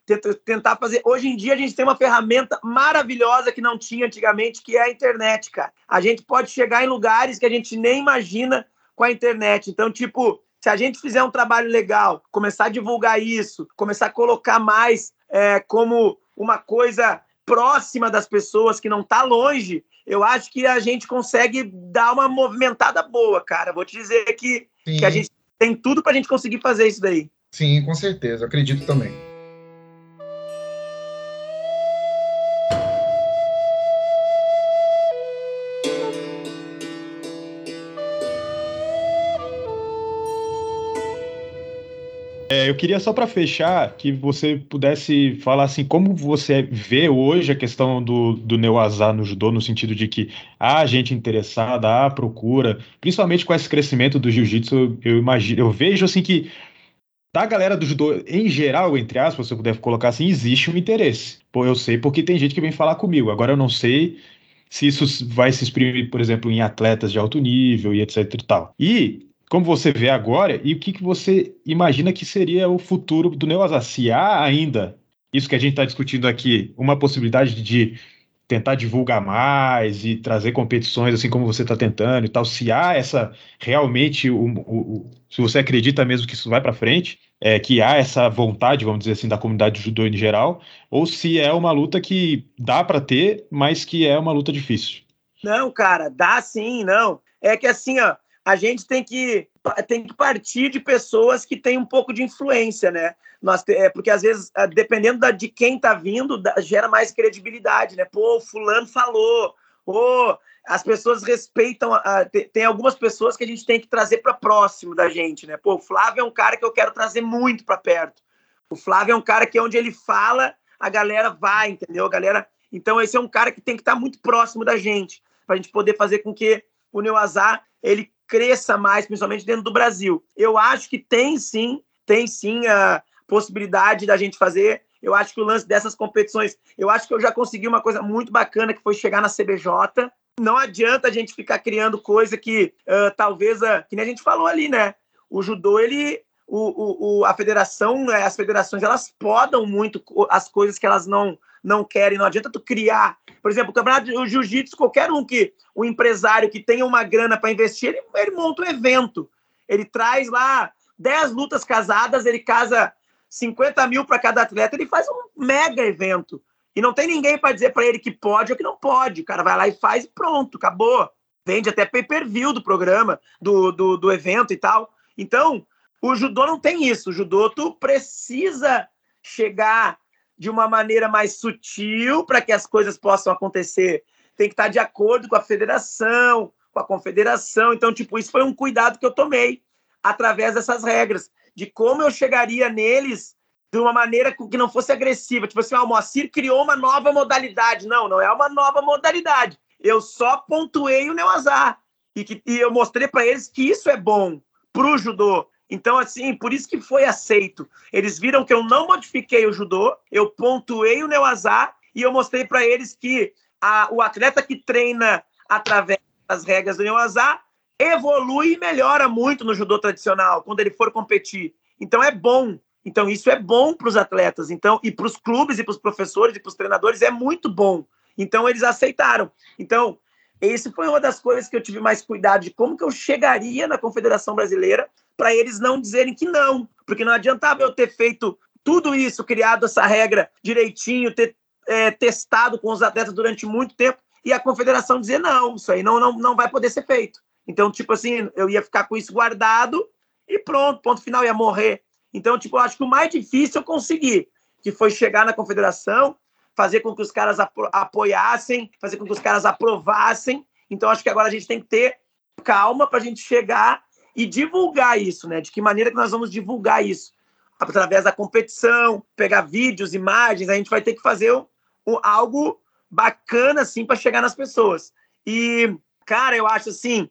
Tentar fazer. Hoje em dia a gente tem uma ferramenta maravilhosa que não tinha antigamente, que é a internet, cara. A gente pode chegar em lugares que a gente nem imagina com a internet. Então, tipo, se a gente fizer um trabalho legal, começar a divulgar isso, começar a colocar mais é, como uma coisa próxima das pessoas, que não está longe, eu acho que a gente consegue dar uma movimentada boa, cara. Vou te dizer que, que a gente tem tudo para a gente conseguir fazer isso daí. Sim, com certeza, acredito também. É, eu queria só para fechar que você pudesse falar assim como você vê hoje a questão do, do Neuazá no judô, no sentido de que há gente interessada, há procura, principalmente com esse crescimento do jiu-jitsu, eu imagino, eu vejo assim que da galera do judô em geral, entre aspas, se eu puder colocar assim, existe um interesse. Pô, eu sei porque tem gente que vem falar comigo. Agora eu não sei se isso vai se exprimir, por exemplo, em atletas de alto nível e etc e tal. E como você vê agora e o que, que você imagina que seria o futuro do Neoasa? Se há ainda isso que a gente está discutindo aqui, uma possibilidade de tentar divulgar mais e trazer competições assim como você está tentando e tal, se há essa realmente, o, o, se você acredita mesmo que isso vai para frente, é, que há essa vontade, vamos dizer assim, da comunidade de judô em geral, ou se é uma luta que dá para ter, mas que é uma luta difícil. Não, cara, dá sim, não. É que assim, ó, a gente tem que, tem que partir de pessoas que têm um pouco de influência, né? Nós, é, porque às vezes, ah, dependendo da, de quem tá vindo, da, gera mais credibilidade, né? Pô, fulano falou, pô, as pessoas respeitam. A, tem algumas pessoas que a gente tem que trazer para próximo da gente, né? Pô, o Flávio é um cara que eu quero trazer muito para perto. O Flávio é um cara que onde ele fala, a galera vai, entendeu? A galera. Então, esse é um cara que tem que estar tá muito próximo da gente, para a gente poder fazer com que o Neuazar ele cresça mais, principalmente dentro do Brasil. Eu acho que tem sim, tem sim a possibilidade da gente fazer. Eu acho que o lance dessas competições, eu acho que eu já consegui uma coisa muito bacana que foi chegar na CBJ. Não adianta a gente ficar criando coisa que uh, talvez, uh, que nem a gente falou ali, né? O judô, ele, o, o, a federação, né, as federações, elas podam muito as coisas que elas não não querem. Não adianta tu criar. Por exemplo, o campeonato de jiu-jitsu, qualquer um que, o um empresário que tenha uma grana para investir, ele, ele monta um evento. Ele traz lá 10 lutas casadas, ele casa 50 mil para cada atleta, ele faz um mega evento. E não tem ninguém para dizer para ele que pode ou que não pode. O cara vai lá e faz e pronto, acabou. Vende até pay-per-view do programa, do, do, do evento e tal. Então, o judô não tem isso. O judô, tu precisa chegar de uma maneira mais sutil para que as coisas possam acontecer. Tem que estar de acordo com a federação, com a confederação. Então, tipo, isso foi um cuidado que eu tomei através dessas regras, de como eu chegaria neles de uma maneira que não fosse agressiva. Tipo assim, ah, o Moacir criou uma nova modalidade. Não, não é uma nova modalidade. Eu só pontuei o meu azar. E, que, e eu mostrei para eles que isso é bom para o judô. Então, assim, por isso que foi aceito. Eles viram que eu não modifiquei o judô, eu pontuei o Neuazar e eu mostrei para eles que a, o atleta que treina através das regras do Neuazar evolui e melhora muito no judô tradicional quando ele for competir. Então é bom. Então isso é bom para os atletas. Então e para os clubes e para os professores e para os treinadores é muito bom. Então eles aceitaram. Então esse foi uma das coisas que eu tive mais cuidado de como que eu chegaria na Confederação Brasileira para eles não dizerem que não, porque não adiantava eu ter feito tudo isso, criado essa regra direitinho, ter é, testado com os atletas durante muito tempo e a confederação dizer não, isso aí não, não, não vai poder ser feito. Então, tipo assim, eu ia ficar com isso guardado e pronto, ponto final, ia morrer. Então, tipo, eu acho que o mais difícil eu consegui, que foi chegar na confederação, fazer com que os caras apoiassem, fazer com que os caras aprovassem. Então, acho que agora a gente tem que ter calma para a gente chegar e divulgar isso, né? De que maneira que nós vamos divulgar isso? Através da competição, pegar vídeos, imagens, a gente vai ter que fazer um, algo bacana, assim, para chegar nas pessoas. E, cara, eu acho assim,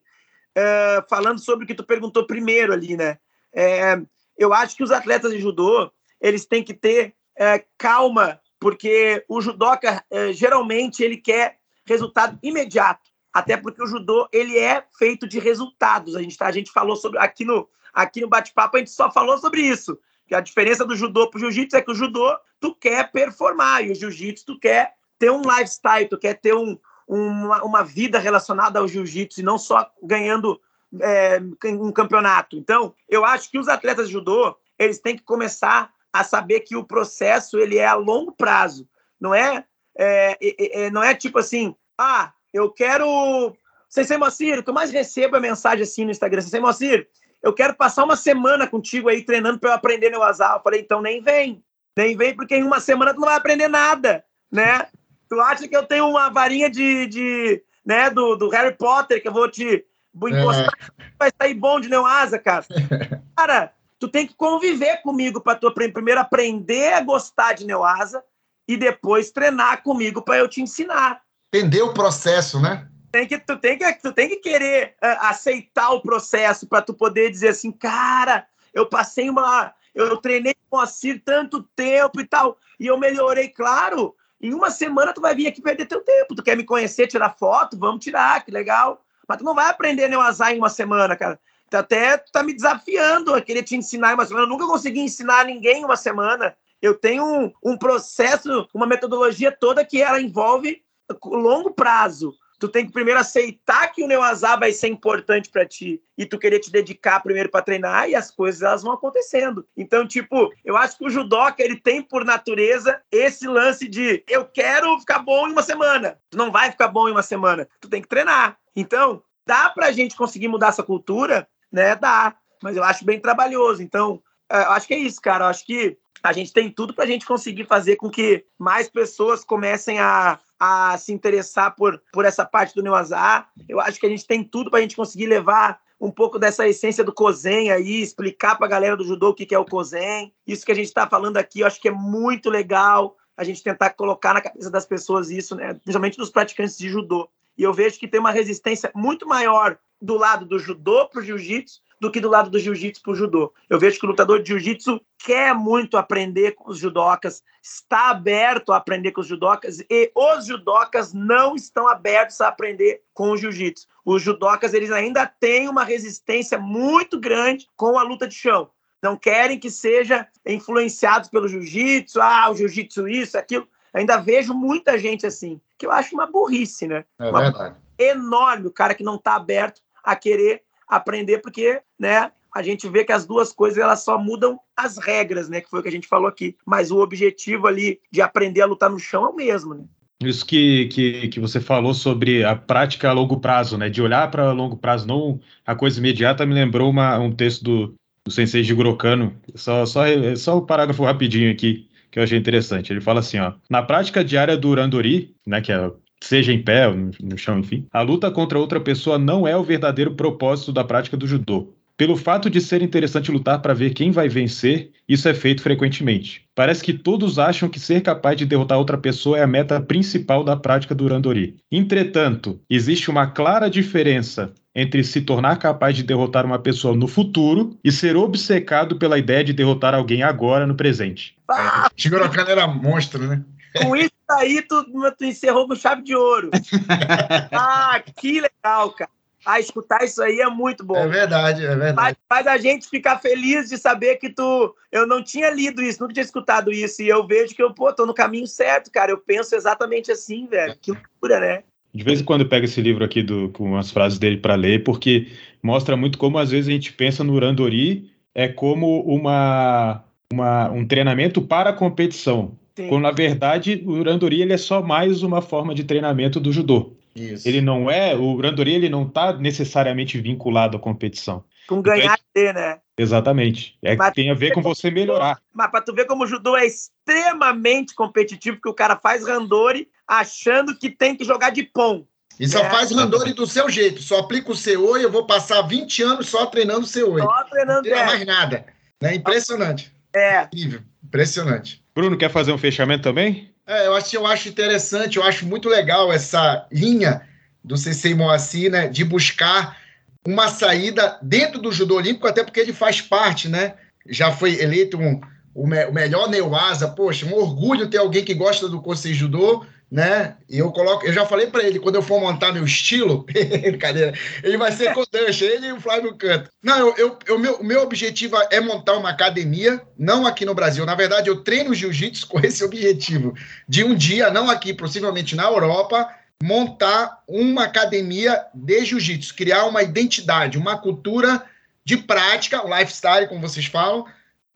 é, falando sobre o que tu perguntou primeiro ali, né? É, eu acho que os atletas de judô, eles têm que ter é, calma, porque o judoca, é, geralmente, ele quer resultado imediato até porque o judô ele é feito de resultados. A gente, tá, a gente falou sobre aqui no aqui no bate-papo a gente só falou sobre isso. Que a diferença do judô para o jiu-jitsu é que o judô tu quer performar e o jiu-jitsu tu quer ter um lifestyle, tu quer ter um, uma, uma vida relacionada ao jiu-jitsu e não só ganhando é, um campeonato. Então, eu acho que os atletas de judô eles têm que começar a saber que o processo ele é a longo prazo, não é, é, é, é não é tipo assim, ah, eu quero. Sensei Moacir, eu mais recebo é mensagem assim no Instagram. Sensei Moacir, eu quero passar uma semana contigo aí treinando para eu aprender meu azar. Eu falei, então nem vem. Nem vem, porque em uma semana tu não vai aprender nada, né? Tu acha que eu tenho uma varinha de, de né, do, do Harry Potter que eu vou te vou encostar, é. vai sair bom de Neuasa, cara. Cara, tu tem que conviver comigo para tu primeiro aprender a gostar de Neuasa e depois treinar comigo para eu te ensinar entender o processo, né? Tem que, tu, tem que, tu tem que querer uh, aceitar o processo para tu poder dizer assim, cara, eu passei uma. Eu treinei com o Assir tanto tempo e tal, e eu melhorei, claro. Em uma semana tu vai vir aqui perder teu tempo. Tu quer me conhecer, tirar foto? Vamos tirar, que legal. Mas tu não vai aprender Neuazar em uma semana, cara. Tu até tá me desafiando a querer te ensinar em uma semana. Eu nunca consegui ensinar ninguém em uma semana. Eu tenho um, um processo, uma metodologia toda que ela envolve longo prazo. Tu tem que primeiro aceitar que o Neuazar vai ser importante para ti e tu querer te dedicar primeiro para treinar e as coisas elas vão acontecendo. Então, tipo, eu acho que o judoca ele tem por natureza esse lance de eu quero ficar bom em uma semana. Tu não vai ficar bom em uma semana. Tu tem que treinar. Então, dá pra gente conseguir mudar essa cultura, né? Dá, mas eu acho bem trabalhoso. Então, é, eu acho que é isso, cara. Eu acho que a gente tem tudo para a gente conseguir fazer com que mais pessoas comecem a a se interessar por, por essa parte do Neuazar. Eu acho que a gente tem tudo para a gente conseguir levar um pouco dessa essência do Kozen aí, explicar para a galera do judô o que, que é o Kozen. Isso que a gente está falando aqui, eu acho que é muito legal a gente tentar colocar na cabeça das pessoas isso, né? principalmente dos praticantes de judô. E eu vejo que tem uma resistência muito maior do lado do judô para o jiu-jitsu do que do lado do jiu-jitsu para o judô. Eu vejo que o lutador de jiu-jitsu quer muito aprender com os judocas, está aberto a aprender com os judocas e os judocas não estão abertos a aprender com o jiu-jitsu. Os judocas eles ainda têm uma resistência muito grande com a luta de chão. Não querem que seja influenciados pelo jiu-jitsu, ah, o jiu-jitsu isso, aquilo. Ainda vejo muita gente assim, que eu acho uma burrice, né? É uma verdade. Enorme o cara que não está aberto a querer aprender, porque, né, a gente vê que as duas coisas elas só mudam as regras, né? Que foi o que a gente falou aqui. Mas o objetivo ali de aprender a lutar no chão é o mesmo, né? Isso que, que, que você falou sobre a prática a longo prazo, né? De olhar para longo prazo, não a coisa imediata, me lembrou uma, um texto do, do Sensei Jigoro Kano. Só, só, só o um parágrafo rapidinho aqui, que eu achei interessante. Ele fala assim, ó. Na prática diária do Randori, né? Que é seja em pé, no, no chão, enfim. A luta contra outra pessoa não é o verdadeiro propósito da prática do judô. Pelo fato de ser interessante lutar para ver quem vai vencer, isso é feito frequentemente. Parece que todos acham que ser capaz de derrotar outra pessoa é a meta principal da prática do Randori. Entretanto, existe uma clara diferença entre se tornar capaz de derrotar uma pessoa no futuro e ser obcecado pela ideia de derrotar alguém agora no presente. Ah! Shigoro Kano era monstro, né? Com isso aí, tu, tu encerrou com chave de ouro. ah, que legal, cara. Ah, escutar isso aí é muito bom. É verdade, é verdade. Faz, faz, a gente ficar feliz de saber que tu. Eu não tinha lido isso, nunca tinha escutado isso. E eu vejo que eu, pô, tô no caminho certo, cara. Eu penso exatamente assim, velho. Que loucura, né? De vez em quando eu pego esse livro aqui do, com as frases dele para ler, porque mostra muito como às vezes a gente pensa no Randori é como uma, uma, um treinamento para a competição. Sim. Quando, na verdade, o Randori ele é só mais uma forma de treinamento do judô. Isso. Ele não é, o Randori ele não está necessariamente vinculado à competição. Com ganhar então, é, né? Exatamente. É que tem a ver com você melhorar. Mas para tu ver como o judô é extremamente competitivo, que o cara faz Randori achando que tem que jogar de pão. E só é. faz Randori do seu jeito. Só aplica o seu e eu vou passar 20 anos só treinando o seu Só treinando, Não é. mais nada. É impressionante. É. Incrível. Impressionante. Bruno, quer fazer um fechamento também? É, eu acho, eu acho interessante, eu acho muito legal essa linha do Sensei Moacir, né, de buscar uma saída dentro do judô olímpico, até porque ele faz parte, né? Já foi eleito um, o, me, o melhor Neuasa, poxa, um orgulho ter alguém que gosta do Kosei Judô, né? E eu coloco, eu já falei para ele, quando eu for montar meu estilo, brincadeira, ele vai ser Kodansha, ele e o Flávio Canto. Não, eu, eu, eu, meu, o meu objetivo é montar uma academia, não aqui no Brasil. Na verdade, eu treino jiu-jitsu com esse objetivo, de um dia, não aqui, possivelmente na Europa, montar uma academia de jiu-jitsu, criar uma identidade, uma cultura de prática, um lifestyle, como vocês falam,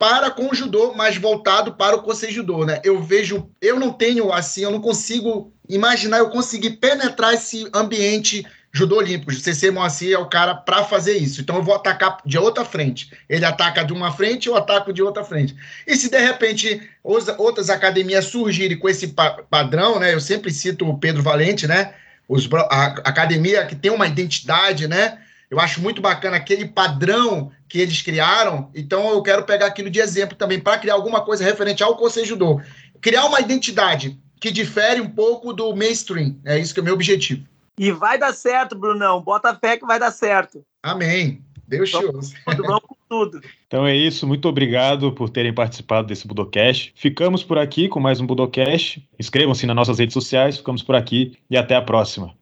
para com o judô, mas voltado para o Kosei Judô, né? Eu vejo, eu não tenho assim, eu não consigo imaginar eu conseguir penetrar esse ambiente judô olímpico. O CC Moacir é o cara para fazer isso. Então eu vou atacar de outra frente. Ele ataca de uma frente, eu ataco de outra frente. E se de repente outras academias surgirem com esse padrão, né? Eu sempre cito o Pedro Valente, né? Os, a academia que tem uma identidade, né? Eu acho muito bacana aquele padrão que eles criaram. Então eu quero pegar aquilo de exemplo também para criar alguma coisa referente ao Conselho Judô. Criar uma identidade que difere um pouco do mainstream. É isso que é o meu objetivo. E vai dar certo, Brunão. Bota fé que vai dar certo. Amém. Deus te ouça. Tudo. Então é isso. Muito obrigado por terem participado desse Budocast. Ficamos por aqui com mais um Budocast. Inscrevam-se nas nossas redes sociais. Ficamos por aqui e até a próxima.